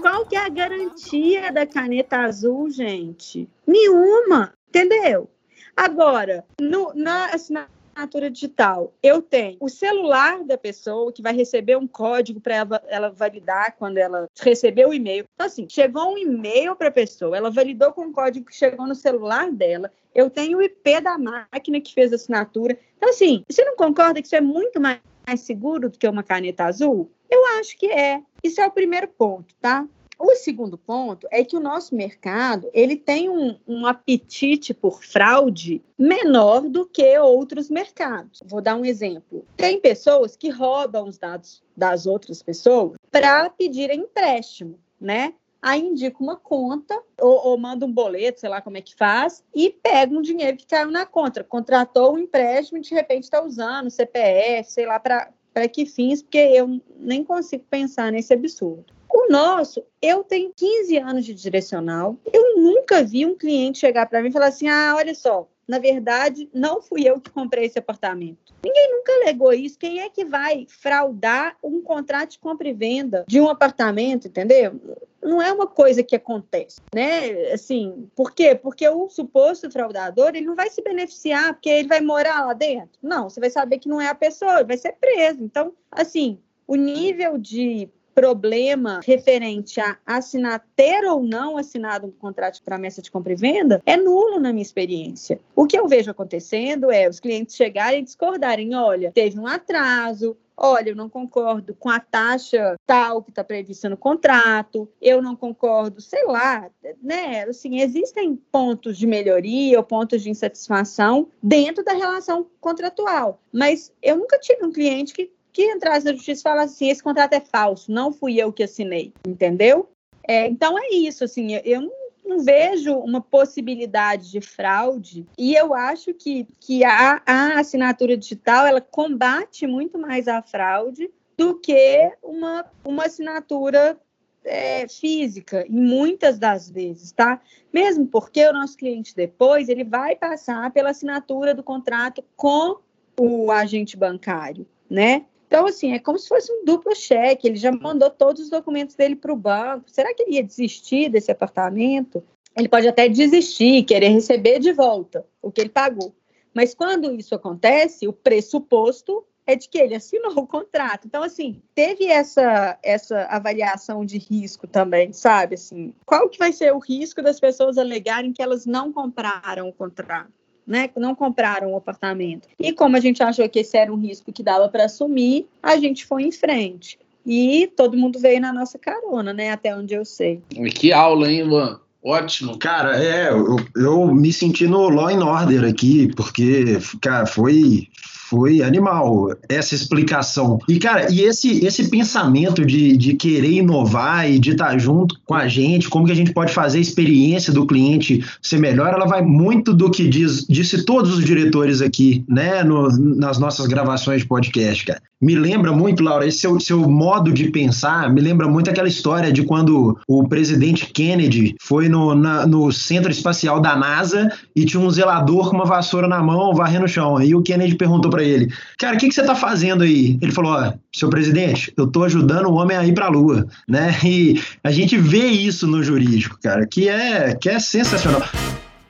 Qual que é a garantia da caneta azul, gente? Nenhuma, entendeu? Agora, no, na assinatura assinatura digital, eu tenho o celular da pessoa que vai receber um código para ela, validar quando ela receber o e-mail. Então, assim, chegou um e-mail para a pessoa, ela validou com o código que chegou no celular dela. Eu tenho o IP da máquina que fez a assinatura. Então, assim, você não concorda que isso é muito mais, mais seguro do que uma caneta azul? Eu acho que é. Isso é o primeiro ponto, tá? O segundo ponto é que o nosso mercado ele tem um, um, apetite por fraude menor do que outros mercados. Vou dar um exemplo. Tem pessoas que roubam os dados das outras pessoas para pedir empréstimo, né? Aí indica uma conta ou, ou, manda um boleto, sei lá como é que faz, e pega um dinheiro que caiu na conta. Contratou um empréstimo e de repente está usando CPF, sei lá para que fins, porque eu nem consigo pensar nesse absurdo. O nosso, eu tenho 15 anos de direcional, eu nunca vi um cliente chegar para mim e falar assim: ah, olha só, na verdade, não fui eu que comprei esse apartamento. Ninguém nunca alegou isso. Quem é que vai fraudar um contrato de compra e venda de um apartamento, entendeu? Não é uma coisa que acontece, né? Assim, por quê? Porque o suposto fraudador, ele não vai se beneficiar porque ele vai morar lá dentro. Não, você vai saber que não é a pessoa, vai ser preso. Então, assim, o nível de problema referente a assinar, ter ou não assinado um contrato de promessa de compra e venda é nulo na minha experiência. O que eu vejo acontecendo é os clientes chegarem e discordarem: olha, teve um atraso, olha, eu não concordo com a taxa tal que está prevista no contrato, eu não concordo, sei lá, né? Assim, existem pontos de melhoria ou pontos de insatisfação dentro da relação contratual, mas eu nunca tive um cliente que que entrasse na justiça e falasse assim, esse contrato é falso, não fui eu que assinei, entendeu? É, então é isso, assim, eu não não vejo uma possibilidade de fraude e eu acho que, que a, a assinatura digital ela combate muito mais a fraude do que uma, uma assinatura é, física, em muitas das vezes, tá? Mesmo porque o nosso cliente depois ele vai passar pela assinatura do contrato com o agente bancário, né? Então, assim, é como se fosse um duplo cheque. Ele já mandou todos os documentos dele para o banco. Será que ele ia desistir desse apartamento? Ele pode até desistir, querer receber de volta o que ele pagou. Mas quando isso acontece, o pressuposto é de que ele assinou o contrato. Então, assim, teve essa, essa avaliação de risco também, sabe? Assim, qual que vai ser o risco das pessoas alegarem que elas não compraram o contrato? Né, não compraram o apartamento. E como a gente achou que esse era um risco que dava para assumir, a gente foi em frente. E todo mundo veio na nossa carona, né? Até onde eu sei. Que aula, hein, Luan? Ótimo. Cara, é, eu, eu me senti no Law and Order aqui, porque, cara, foi, foi animal essa explicação. E, cara, e esse, esse pensamento de, de querer inovar e de estar junto com a gente, como que a gente pode fazer a experiência do cliente ser melhor, ela vai muito do que diz, disse todos os diretores aqui, né, no, nas nossas gravações de podcast, cara. Me lembra muito, Laura, esse seu, seu modo de pensar me lembra muito aquela história de quando o presidente Kennedy foi no, na, no centro espacial da NASA e tinha um zelador com uma vassoura na mão varrendo o chão. Aí o Kennedy perguntou para ele: Cara, o que, que você está fazendo aí? Ele falou: Ó, seu presidente, eu estou ajudando o homem a ir para a Lua, né? E a gente vê isso no jurídico, cara, que é, que é sensacional.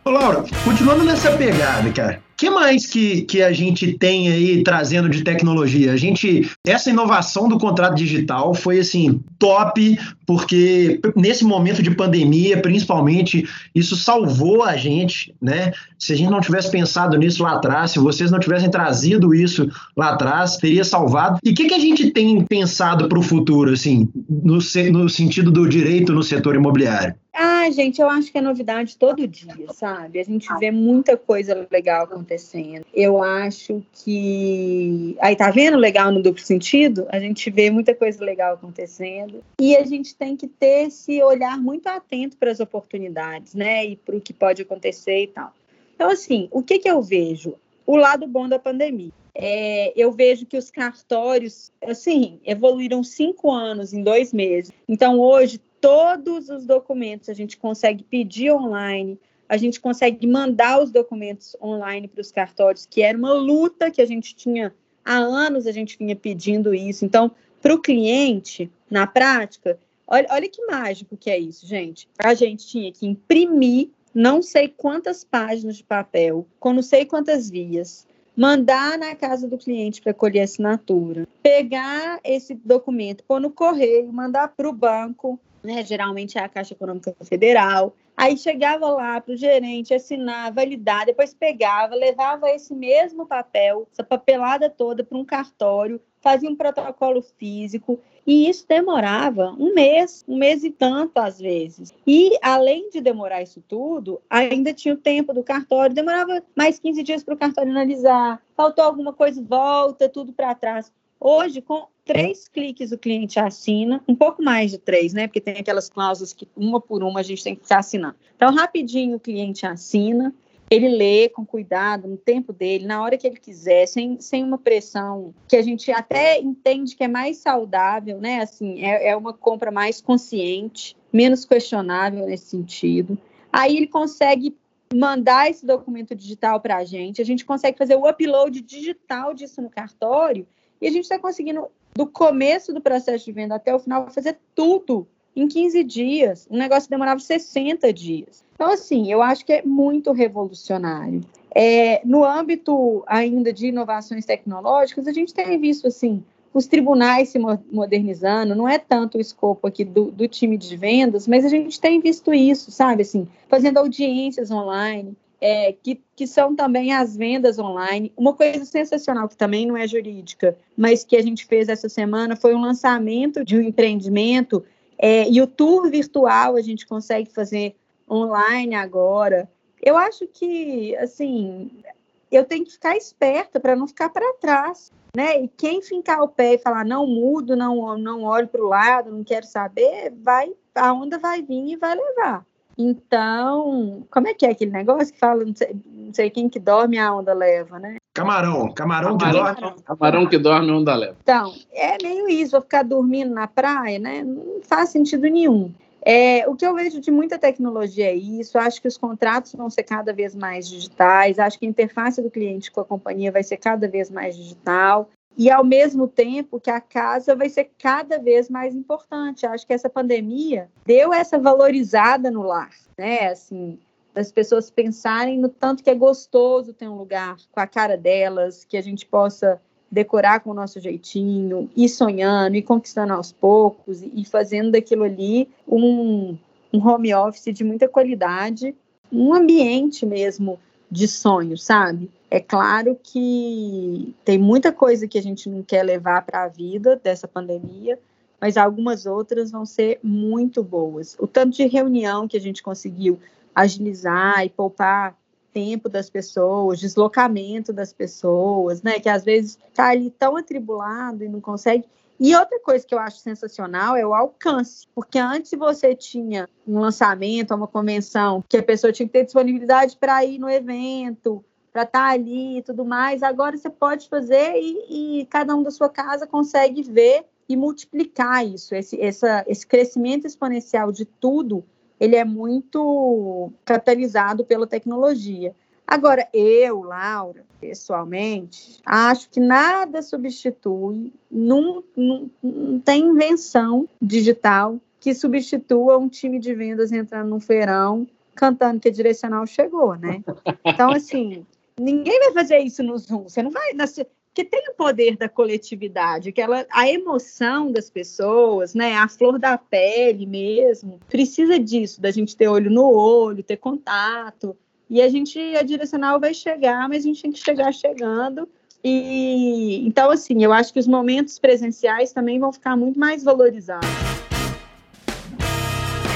Ô, Laura, continuando nessa pegada, cara, que mais que, que a gente tem aí trazendo de tecnologia? A gente, essa inovação do contrato digital foi assim top, porque nesse momento de pandemia, principalmente, isso salvou a gente, né? Se a gente não tivesse pensado nisso lá atrás, se vocês não tivessem trazido isso lá atrás, teria salvado. E o que, que a gente tem pensado para o futuro, assim, no, no sentido do direito no setor imobiliário? Ah, gente, eu acho que é novidade todo dia, sabe? A gente vê muita coisa legal acontecendo. Eu acho que. Aí, tá vendo legal no duplo sentido? A gente vê muita coisa legal acontecendo. E a gente tem que ter esse olhar muito atento para as oportunidades, né? E para o que pode acontecer e tal. Então, assim, o que, que eu vejo? O lado bom da pandemia. É, eu vejo que os cartórios, assim, evoluíram cinco anos em dois meses. Então, hoje, todos os documentos a gente consegue pedir online, a gente consegue mandar os documentos online para os cartórios, que era uma luta que a gente tinha há anos, a gente vinha pedindo isso. Então, para o cliente, na prática, olha, olha que mágico que é isso, gente. A gente tinha que imprimir não sei quantas páginas de papel, com não sei quantas vias, mandar na casa do cliente para colher assinatura, pegar esse documento, pôr no correio, mandar para o banco, né? Geralmente é a Caixa Econômica Federal. Aí chegava lá para o gerente assinar, validar, depois pegava, levava esse mesmo papel, essa papelada toda para um cartório, fazia um protocolo físico, e isso demorava um mês, um mês e tanto às vezes. E além de demorar isso tudo, ainda tinha o tempo do cartório, demorava mais 15 dias para o cartório analisar, faltou alguma coisa, volta tudo para trás. Hoje, com três cliques o cliente assina, um pouco mais de três, né? Porque tem aquelas cláusulas que uma por uma a gente tem que ficar assinando. Então, rapidinho o cliente assina, ele lê com cuidado, no tempo dele, na hora que ele quiser, sem, sem uma pressão que a gente até entende que é mais saudável, né? Assim, é, é uma compra mais consciente, menos questionável nesse sentido. Aí ele consegue mandar esse documento digital para a gente, a gente consegue fazer o upload digital disso no cartório e a gente está conseguindo, do começo do processo de venda até o final, fazer tudo em 15 dias. Um negócio demorava 60 dias. Então, assim, eu acho que é muito revolucionário. É, no âmbito ainda de inovações tecnológicas, a gente tem visto, assim, os tribunais se modernizando, não é tanto o escopo aqui do, do, time de vendas, mas a gente tem visto isso, sabe, assim, fazendo audiências online, é, que, que são também as vendas online. Uma coisa sensacional, que também não é jurídica, mas que a gente fez essa semana, foi um lançamento de um empreendimento é, e o tour virtual a gente consegue fazer online agora. Eu acho que, assim, eu tenho que ficar esperta para não ficar para trás, né? E quem fincar o pé e falar não mudo, não, não olho para o lado, não quero saber, vai, a onda vai vir e vai levar. Então, como é que é aquele negócio que fala, não sei, não sei quem que dorme, a onda leva, né? Camarão, camarão, que Camarão. dorme. Camarão que dorme, onda leva. Então, é meio isso, vou ficar dormindo na praia, né? Não faz sentido nenhum. É, o que eu vejo de muita tecnologia é isso. Acho que os contratos vão ser cada vez mais digitais. Acho que a interface do cliente com a companhia vai ser cada vez mais digital. E, ao mesmo tempo, que a casa vai ser cada vez mais importante. Acho que essa pandemia deu essa valorizada no lar, né? Assim, das pessoas pensarem no tanto que é gostoso ter um lugar com a cara delas, que a gente possa decorar com o nosso jeitinho, ir sonhando, ir conquistando aos poucos e fazendo daquilo ali um, um home office de muita qualidade, um ambiente mesmo de sonho, sabe? É claro que tem muita coisa que a gente não quer levar para a vida dessa pandemia, mas algumas outras vão ser muito boas. O tanto de reunião que a gente conseguiu agilizar e poupar tempo das pessoas, deslocamento das pessoas, né? Que às vezes está ali tão atribulado e não consegue. E outra coisa que eu acho sensacional é o alcance, porque antes você tinha um lançamento, uma convenção, que a pessoa tinha que ter disponibilidade para ir no evento, para estar tá ali e tudo mais. Agora você pode fazer e, e, cada um da sua casa consegue ver e multiplicar isso. Esse, essa, esse crescimento exponencial de tudo, ele é muito catalisado pela tecnologia. Agora, eu, Laura, pessoalmente, acho que nada substitui, não, não, não tem invenção digital que substitua um time de vendas entrando num feirão cantando que a direcional chegou, né? Então, assim, Ninguém vai fazer isso no Zoom. Você não vai. Porque tem o poder da coletividade, aquela, a emoção das pessoas, né? A flor da pele mesmo. Precisa disso, da gente ter olho no olho, ter contato. E a gente, a direcional vai chegar, mas a gente tem que chegar chegando. E então, assim, eu acho que os momentos presenciais também vão ficar muito mais valorizados.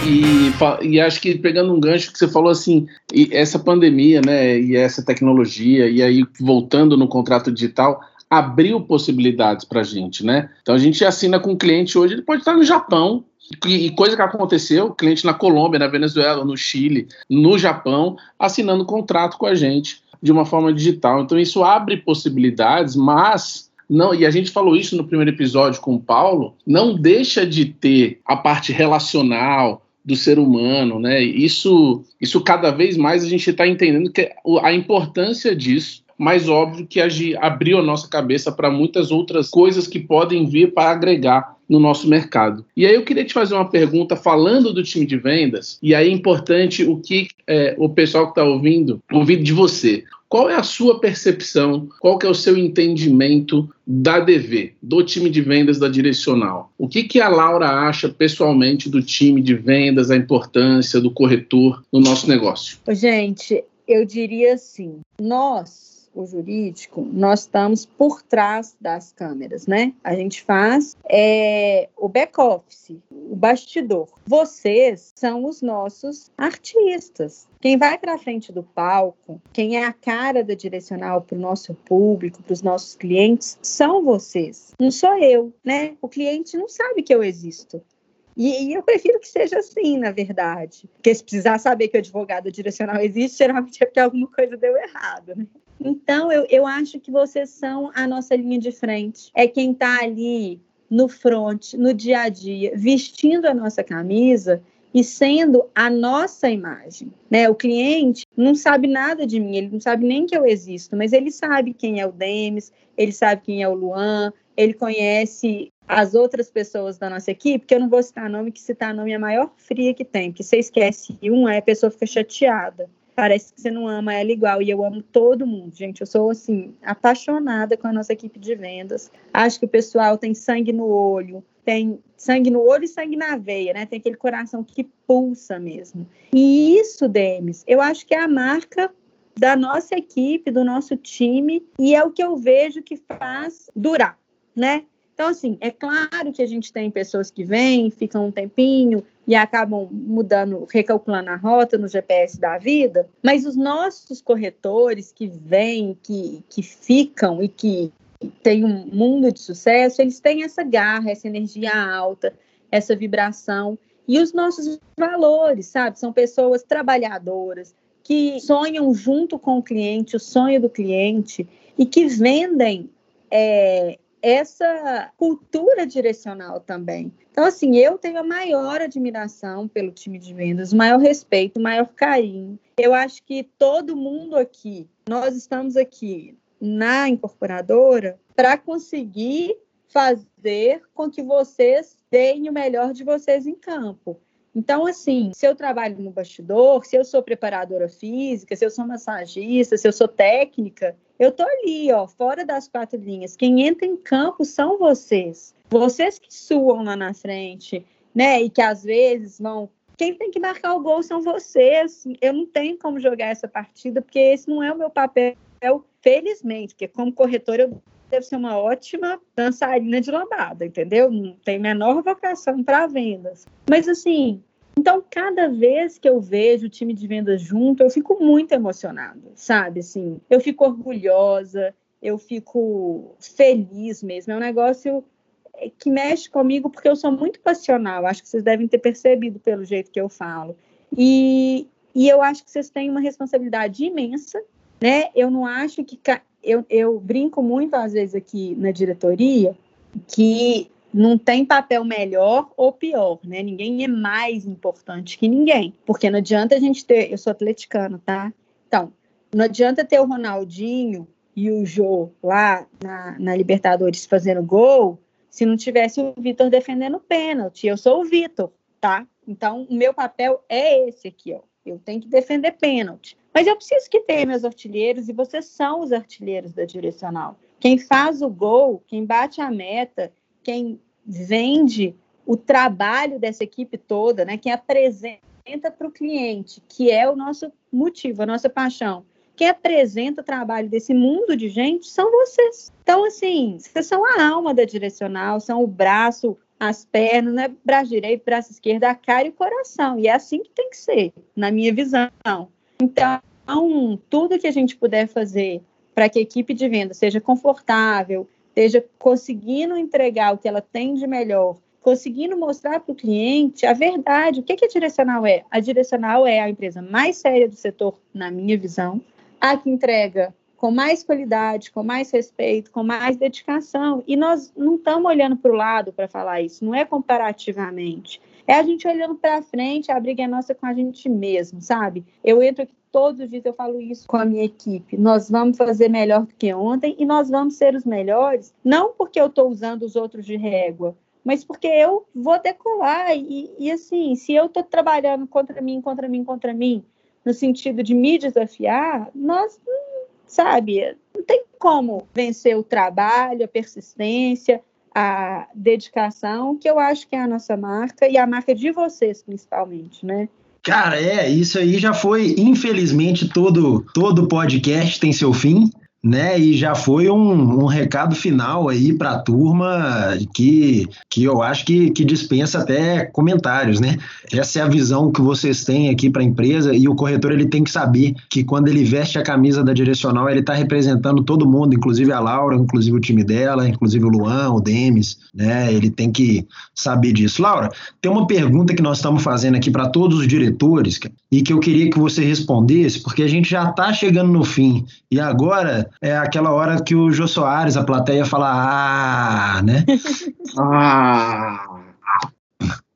E, e, acho que pegando um gancho que você falou assim, essa pandemia, né, e essa tecnologia, e aí voltando no contrato digital, abriu possibilidades para a gente, né? Então a gente assina com um cliente hoje, ele pode estar no Japão, e coisa que aconteceu, cliente na Colômbia, na Venezuela, no Chile, no Japão, assinando contrato com a gente de uma forma digital. Então isso abre possibilidades, mas não, e a gente falou isso no primeiro episódio com o Paulo, não deixa de ter a parte relacional, do ser humano, né? Isso, isso cada vez mais a gente está entendendo que a importância disso mas óbvio que abriu a nossa cabeça para muitas outras coisas que podem vir para agregar no nosso mercado. E aí eu queria te fazer uma pergunta falando do time de vendas, e aí é importante o que é, o pessoal que está ouvindo ouvir de você. Qual é a sua percepção? Qual é o seu entendimento da DV, do time de vendas da Direcional? O que, que a Laura acha pessoalmente do time de vendas, a importância do corretor no nosso negócio? Gente, eu diria assim: nós o jurídico, nós estamos por trás das câmeras, né? A gente faz é, o back-office, o bastidor. Vocês são os nossos artistas. Quem vai para a frente do palco, quem é a cara da direcional para o nosso público, para os nossos clientes, são vocês. Não sou eu, né? O cliente não sabe que eu existo. E, e, eu prefiro que seja assim, na verdade. Porque se precisar saber que o advogado direcional existe, geralmente é porque alguma coisa deu errado, né? Então, eu, eu acho que vocês são a nossa linha de frente. É quem está ali no front, no dia a dia, vestindo a nossa camisa e sendo a nossa imagem. Né? O cliente não sabe nada de mim, ele não sabe nem que eu existo, mas ele sabe quem é o Demis, ele sabe quem é o Luan, ele conhece as outras pessoas da nossa equipe, que eu não vou citar nome, que citar nome é a maior fria que tem, porque você esquece um, aí a pessoa fica chateada. Parece que você não ama ela igual, e eu amo todo mundo, gente. Eu sou, assim, apaixonada com a nossa equipe de vendas. Acho que o pessoal tem sangue no olho, tem sangue no olho e sangue na veia, né? Tem aquele coração que pulsa mesmo. E isso, Demis, eu acho que é a marca da nossa equipe, do nosso time, e é o que eu vejo que faz durar, né? Então, assim, é claro que a gente tem pessoas que vêm, ficam um tempinho e acabam mudando, recalculando a rota no GPS da vida, mas os nossos corretores que vêm, que, que ficam e que têm um mundo de sucesso, eles têm essa garra, essa energia alta, essa vibração. e os nossos valores, sabe? São pessoas trabalhadoras que sonham junto com o cliente, o sonho do cliente, e que vendem é, essa cultura direcional também. Então, assim, eu tenho a maior admiração pelo time de vendas, o maior respeito, o maior carinho. Eu acho que todo mundo aqui, nós estamos aqui na incorporadora para conseguir fazer com que vocês deem o melhor de vocês em campo. Então, assim, se eu trabalho no bastidor, se eu sou preparadora física, se eu sou massagista, se eu sou técnica, eu tô ali, ó, fora das quatro linhas. Quem entra em campo são vocês. Vocês que suam lá na frente, né? E que às vezes vão. Quem tem que marcar o gol são vocês. Eu não tenho como jogar essa partida, porque esse não é o meu papel, felizmente, porque como corretor eu devo ser uma ótima dançarina de lambada, entendeu? Não tem menor vocação para vendas. Mas assim, então cada vez que eu vejo o time de vendas junto, eu fico muito emocionada, sabe? Assim, eu fico orgulhosa, eu fico feliz mesmo. É um negócio que mexe comigo porque eu sou muito passional. Acho que vocês devem ter percebido pelo jeito que eu falo. E, e eu acho que vocês têm uma responsabilidade imensa, né? Eu não acho que eu, eu brinco muito às vezes aqui na diretoria que não tem papel melhor ou pior, né? Ninguém é mais importante que ninguém, porque não adianta a gente ter. Eu sou atleticano, tá? Então, não adianta ter o Ronaldinho e o Jô lá na, na Libertadores fazendo gol se não tivesse o Vitor defendendo pênalti. Eu sou o Vitor, tá? Então, o meu papel é esse aqui, ó. Eu tenho que defender pênalti. Mas eu preciso que tenha meus artilheiros e vocês são os artilheiros da direcional. Quem faz o gol, quem bate a meta, quem vende o trabalho dessa equipe toda, né? Quem apresenta para o cliente, que é o nosso motivo, a nossa paixão. Quem apresenta o trabalho desse mundo de gente são vocês. Então, assim, vocês são a alma da direcional, são o braço, as pernas, né? braço direito, braço esquerdo, a cara e o coração. E é assim que tem que ser, na minha visão. Então, tudo que a gente puder fazer para que a equipe de venda seja confortável, esteja conseguindo entregar o que ela tem de melhor, conseguindo mostrar para o cliente a verdade. O que, que a Direcional é? A Direcional é a empresa mais séria do setor, na minha visão, a que entrega com mais qualidade, com mais respeito, com mais dedicação. E nós não estamos olhando para o lado para falar isso, não é comparativamente. É a gente olhando para frente, a briga é nossa com a gente mesmo, sabe? Eu entro aqui todos os dias, eu falo isso com a minha equipe. Nós vamos fazer melhor do que ontem e nós vamos ser os melhores, não porque eu estou usando os outros de régua, mas porque eu vou decolar. E, e assim, se eu estou trabalhando contra mim, contra mim, contra mim, no sentido de me desafiar, nós, sabe, não tem como vencer o trabalho, a persistência, a dedicação, que eu acho que é a nossa marca e a marca de vocês, principalmente, né? Cara, é, isso aí já foi, infelizmente, todo todo podcast tem seu fim né? E já foi um, um recado final aí para a turma que, que eu acho que, que dispensa até comentários, né? Essa é a visão que vocês têm aqui para a empresa e o corretor ele tem que saber que quando ele veste a camisa da direcional ele está representando todo mundo, inclusive a Laura, inclusive o time dela, inclusive o Luan, o Demis, né? Ele tem que saber disso. Laura, tem uma pergunta que nós estamos fazendo aqui para todos os diretores e que eu queria que você respondesse, porque a gente já está chegando no fim e agora é aquela hora que o Jô Soares, a plateia, fala ah, né? ah.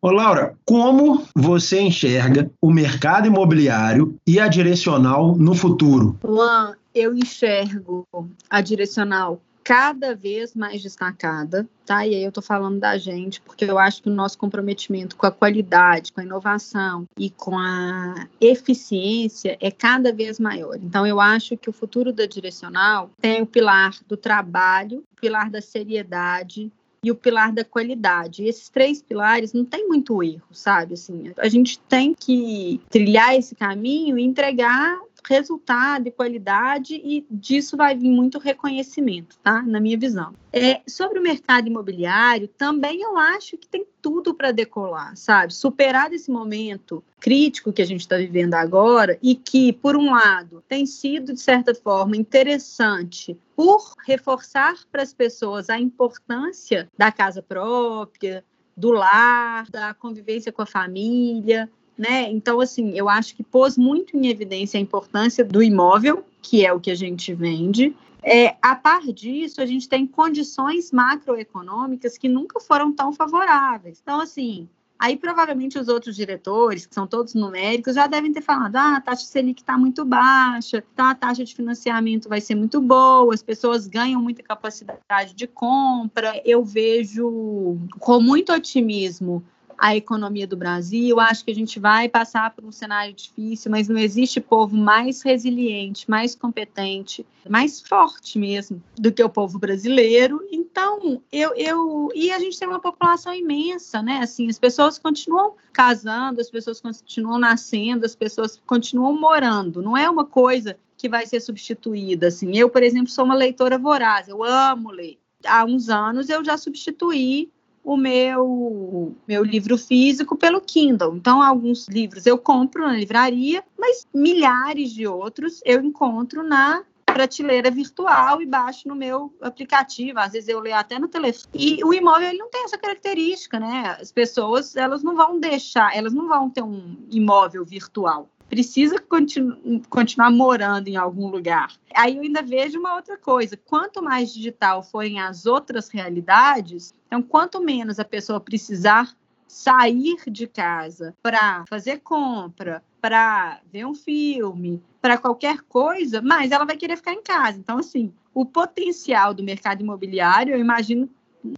Ô Laura, como você enxerga o mercado imobiliário e a direcional no futuro? Luan, eu enxergo a direcional cada vez mais destacada, tá? E aí eu estou falando da gente, porque eu acho que o nosso comprometimento com a qualidade, com a inovação e com a eficiência é cada vez maior. Então eu acho que o futuro da direcional tem o pilar do trabalho, o pilar da seriedade, e o pilar da qualidade. E esses três pilares não tem muito erro, sabe? Assim, a gente tem que trilhar esse caminho e entregar resultado e qualidade, e disso vai vir muito reconhecimento, tá? Na minha visão. É, sobre o mercado imobiliário, também eu acho que tem tudo para decolar, sabe? Superar esse momento crítico que a gente está vivendo agora e que, por um lado, tem sido, de certa forma, interessante por reforçar para as pessoas a importância da casa própria, do lar, da convivência com a família, né? Então, assim, eu acho que pôs muito em evidência a importância do imóvel, que é o que a gente vende. É, a par disso, a gente tem condições macroeconômicas que nunca foram tão favoráveis. Então, assim, Aí, provavelmente, os outros diretores, que são todos numéricos, já devem ter falado: ah, a taxa Selic está muito baixa, tá, a taxa de financiamento vai ser muito boa, as pessoas ganham muita capacidade de compra. Eu vejo com muito otimismo a economia do Brasil. Acho que a gente vai passar por um cenário difícil, mas não existe povo mais resiliente, mais competente, mais forte mesmo do que o povo brasileiro. Então, eu, eu e a gente tem uma população imensa, né? Assim, as pessoas continuam casando, as pessoas continuam nascendo, as pessoas continuam morando. Não é uma coisa que vai ser substituída. Assim, eu, por exemplo, sou uma leitora voraz. Eu amo ler. Há uns anos eu já substituí o meu, meu livro físico pelo Kindle. Então, alguns livros eu compro na livraria, mas milhares de outros eu encontro na prateleira virtual e baixo no meu aplicativo. Às vezes eu leio até no telefone. E o imóvel ele não tem essa característica, né? As pessoas elas não vão deixar, elas não vão ter um imóvel virtual precisa continu continuar morando em algum lugar. Aí eu ainda vejo uma outra coisa: quanto mais digital forem as outras realidades, então quanto menos a pessoa precisar sair de casa para fazer compra, para ver um filme, para qualquer coisa, mais ela vai querer ficar em casa. Então, assim, o potencial do mercado imobiliário, eu imagino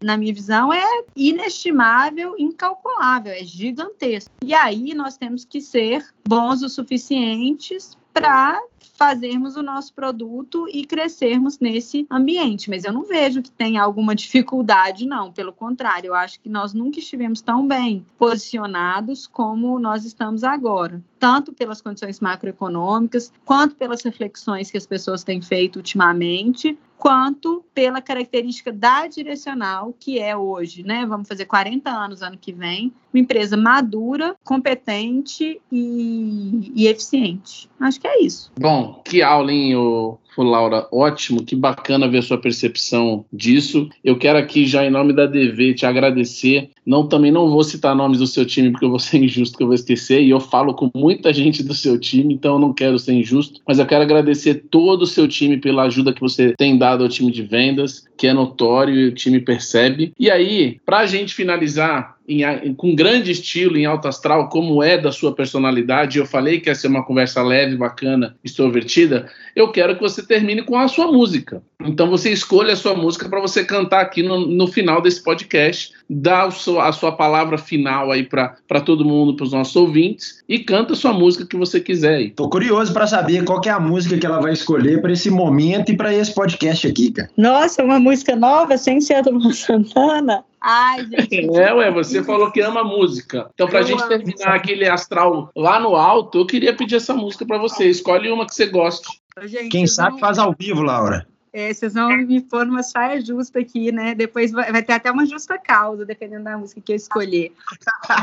na minha visão, é inestimável, incalculável, é gigantesco. E aí nós temos que ser bons o suficientes para fazermos o nosso produto e crescermos nesse ambiente. Mas eu não vejo que tenha alguma dificuldade, não. Pelo contrário, eu acho que nós nunca estivemos tão bem posicionados como nós estamos agora. Tanto pelas condições macroeconômicas, quanto pelas reflexões que as pessoas têm feito ultimamente, quanto pela característica da direcional, que é hoje, né? Vamos fazer 40 anos ano que vem, uma empresa madura, competente e, e eficiente. Acho que é isso. Bom, que aula, hein, o Laura, ótimo, que bacana ver sua percepção disso. Eu quero aqui, já em nome da DV, te agradecer. Não, também não vou citar nomes do seu time, porque eu vou ser injusto, que eu vou esquecer, e eu falo com muita gente do seu time, então eu não quero ser injusto, mas eu quero agradecer todo o seu time pela ajuda que você tem dado ao time de vendas, que é notório e o time percebe. E aí, para a gente finalizar, em, com grande estilo, em alto astral, como é da sua personalidade, eu falei que ia ser uma conversa leve, bacana, extrovertida, eu quero que você termine com a sua música. Então você escolhe a sua música para você cantar aqui no, no, final desse podcast, dá seu, a sua palavra final aí para todo mundo, para os nossos ouvintes, e canta a sua música que você quiser. Aí. Tô curioso para saber qual é a música que ela vai escolher para esse momento e para esse podcast aqui, cara. Nossa, uma música nova, sem ser a do Santana? Ai, gente. É, ué, você falou que ama música. Então, pra eu gente terminar aquele astral lá no alto, eu queria pedir essa música para você. Escolhe uma que você goste. Gente, Quem sabe não... faz ao vivo, Laura. É, vocês vão me pôr uma saia justa aqui, né? Depois vai, vai, ter até uma justa causa, dependendo da música que eu escolher.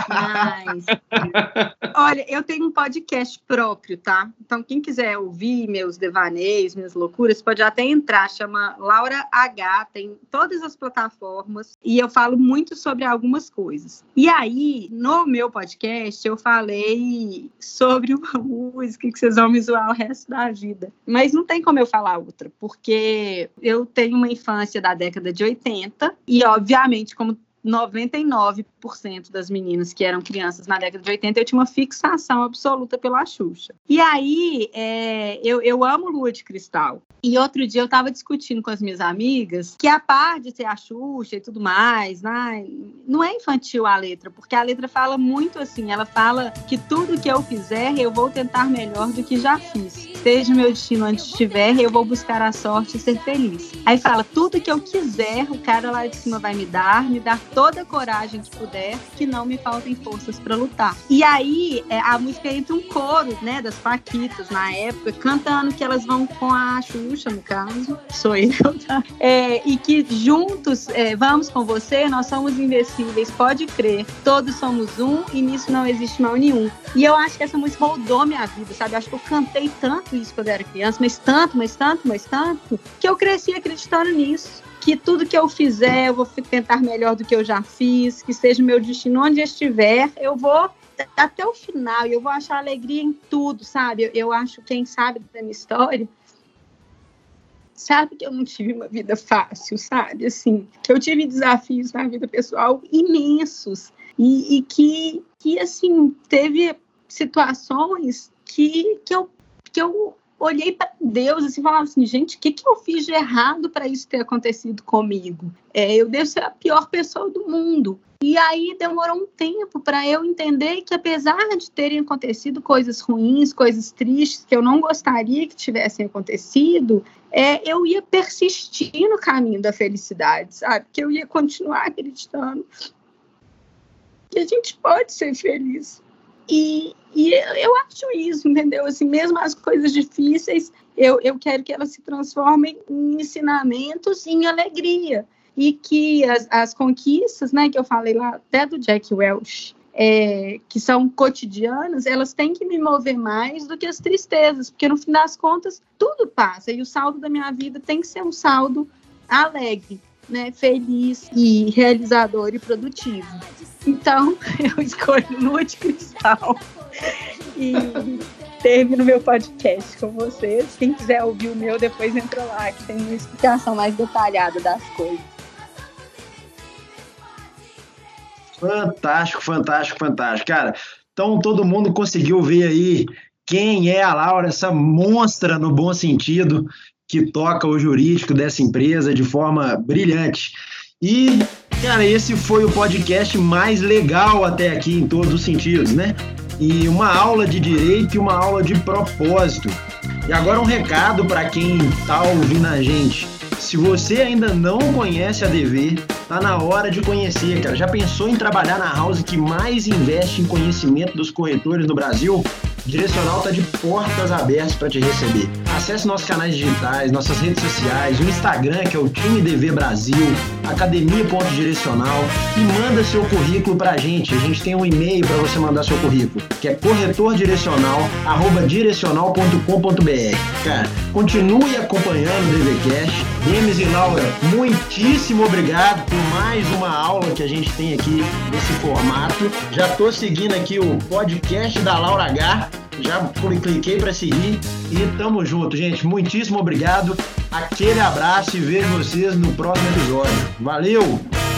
Mas, olha, eu tenho um podcast próprio, tá? Então, quem quiser ouvir meus devaneios, minhas loucuras, pode até entrar. Chama Laura H, tem todas as plataformas. E eu falo muito sobre algumas coisas. E aí, no meu podcast, eu falei sobre uma música que vocês vão me zoar o resto da vida. Mas não tem como eu falar outra, porque eu tenho uma infância da década de 80 e, obviamente, como 99% das meninas que eram crianças na década de 80, eu tinha uma fixação absoluta pela Xuxa. E aí, é, eu, eu amo Lua de Cristal. E outro dia eu estava discutindo com as minhas amigas que a par de ser a Xuxa e tudo mais, né, não é infantil a letra, porque a letra fala muito assim, ela fala que tudo que eu fizer eu vou tentar melhor do que já fiz. Seja o meu destino onde estiver, eu vou buscar a sorte e ser feliz. Aí fala, tudo que eu quiser, o cara lá de cima vai me dar, me dar toda coragem que puder, que não me faltem forças para lutar. E aí é, a música entra um coro, né, das Paquitas na época, cantando que elas vão com a Xuxa, no caso, sou eu, tá? É, e que juntos é, vamos com você, nós somos invencíveis, pode crer, todos somos um e nisso não existe mal nenhum. E eu acho que essa música moldou minha vida, sabe? Eu acho que eu cantei tanto isso quando eu era criança, mas tanto, mas tanto, mas tanto, que eu cresci acreditando nisso. Que tudo que eu fizer, eu vou tentar melhor do que eu já fiz, que seja o meu destino onde estiver, eu vou até o final, e eu vou achar alegria em tudo, sabe? Eu, eu acho, quem sabe da minha história, sabe que eu não tive uma vida fácil, sabe? Assim, que eu tive desafios na vida pessoal imensos e, e que, que, assim, teve situações que, que, eu, que eu olhei para Deus assim, falava assim, gente, o que, que eu fiz de errado para isso ter acontecido comigo? É, eu devo ser a pior pessoa do mundo. E aí demorou um tempo para eu entender que apesar de terem acontecido coisas ruins, coisas tristes que eu não gostaria que tivessem acontecido, é, eu ia persistir no caminho da felicidade, sabe? Que eu ia continuar acreditando que a gente pode ser feliz. E, e eu acho isso, entendeu? Assim, mesmo as coisas difíceis, eu, eu quero que elas se transformem em ensinamentos, em alegria. E que as, as conquistas, né, que eu falei lá até do Jack Welch, é, que são cotidianas, elas têm que me mover mais do que as tristezas, porque no fim das contas tudo passa e o saldo da minha vida tem que ser um saldo alegre, né, feliz e realizador e produtivo. Então, eu escolho Lua de Cristal e termino meu podcast com vocês. Quem quiser ouvir o meu, depois entra lá, que tem uma explicação mais detalhada das coisas. Fantástico, fantástico, fantástico. Cara, então todo mundo conseguiu ver aí quem é a Laura, essa monstra no bom sentido, que toca o jurídico dessa empresa de forma brilhante. E, cara, esse foi o podcast mais legal até aqui em todos os sentidos, né? E uma aula de direito e uma aula de propósito. E agora um recado para quem tá ouvindo a gente. Se você ainda não conhece a DV, tá na hora de conhecer, cara. Já pensou em trabalhar na house que mais investe em conhecimento dos corretores no Brasil? Direcional está de portas abertas para te receber. Acesse nossos canais digitais, nossas redes sociais, o Instagram, que é o Time DV Brasil, academia.direcional e manda seu currículo para a gente. A gente tem um e-mail para você mandar seu currículo, que é corretordirecional@direcional.com.br. Cara, continue acompanhando o DVcast. Demis e Laura, muitíssimo obrigado por mais uma aula que a gente tem aqui nesse formato. Já tô seguindo aqui o podcast da Laura H já cliquei para seguir e tamo junto, gente. Muitíssimo obrigado. Aquele abraço e vejo vocês no próximo episódio. Valeu!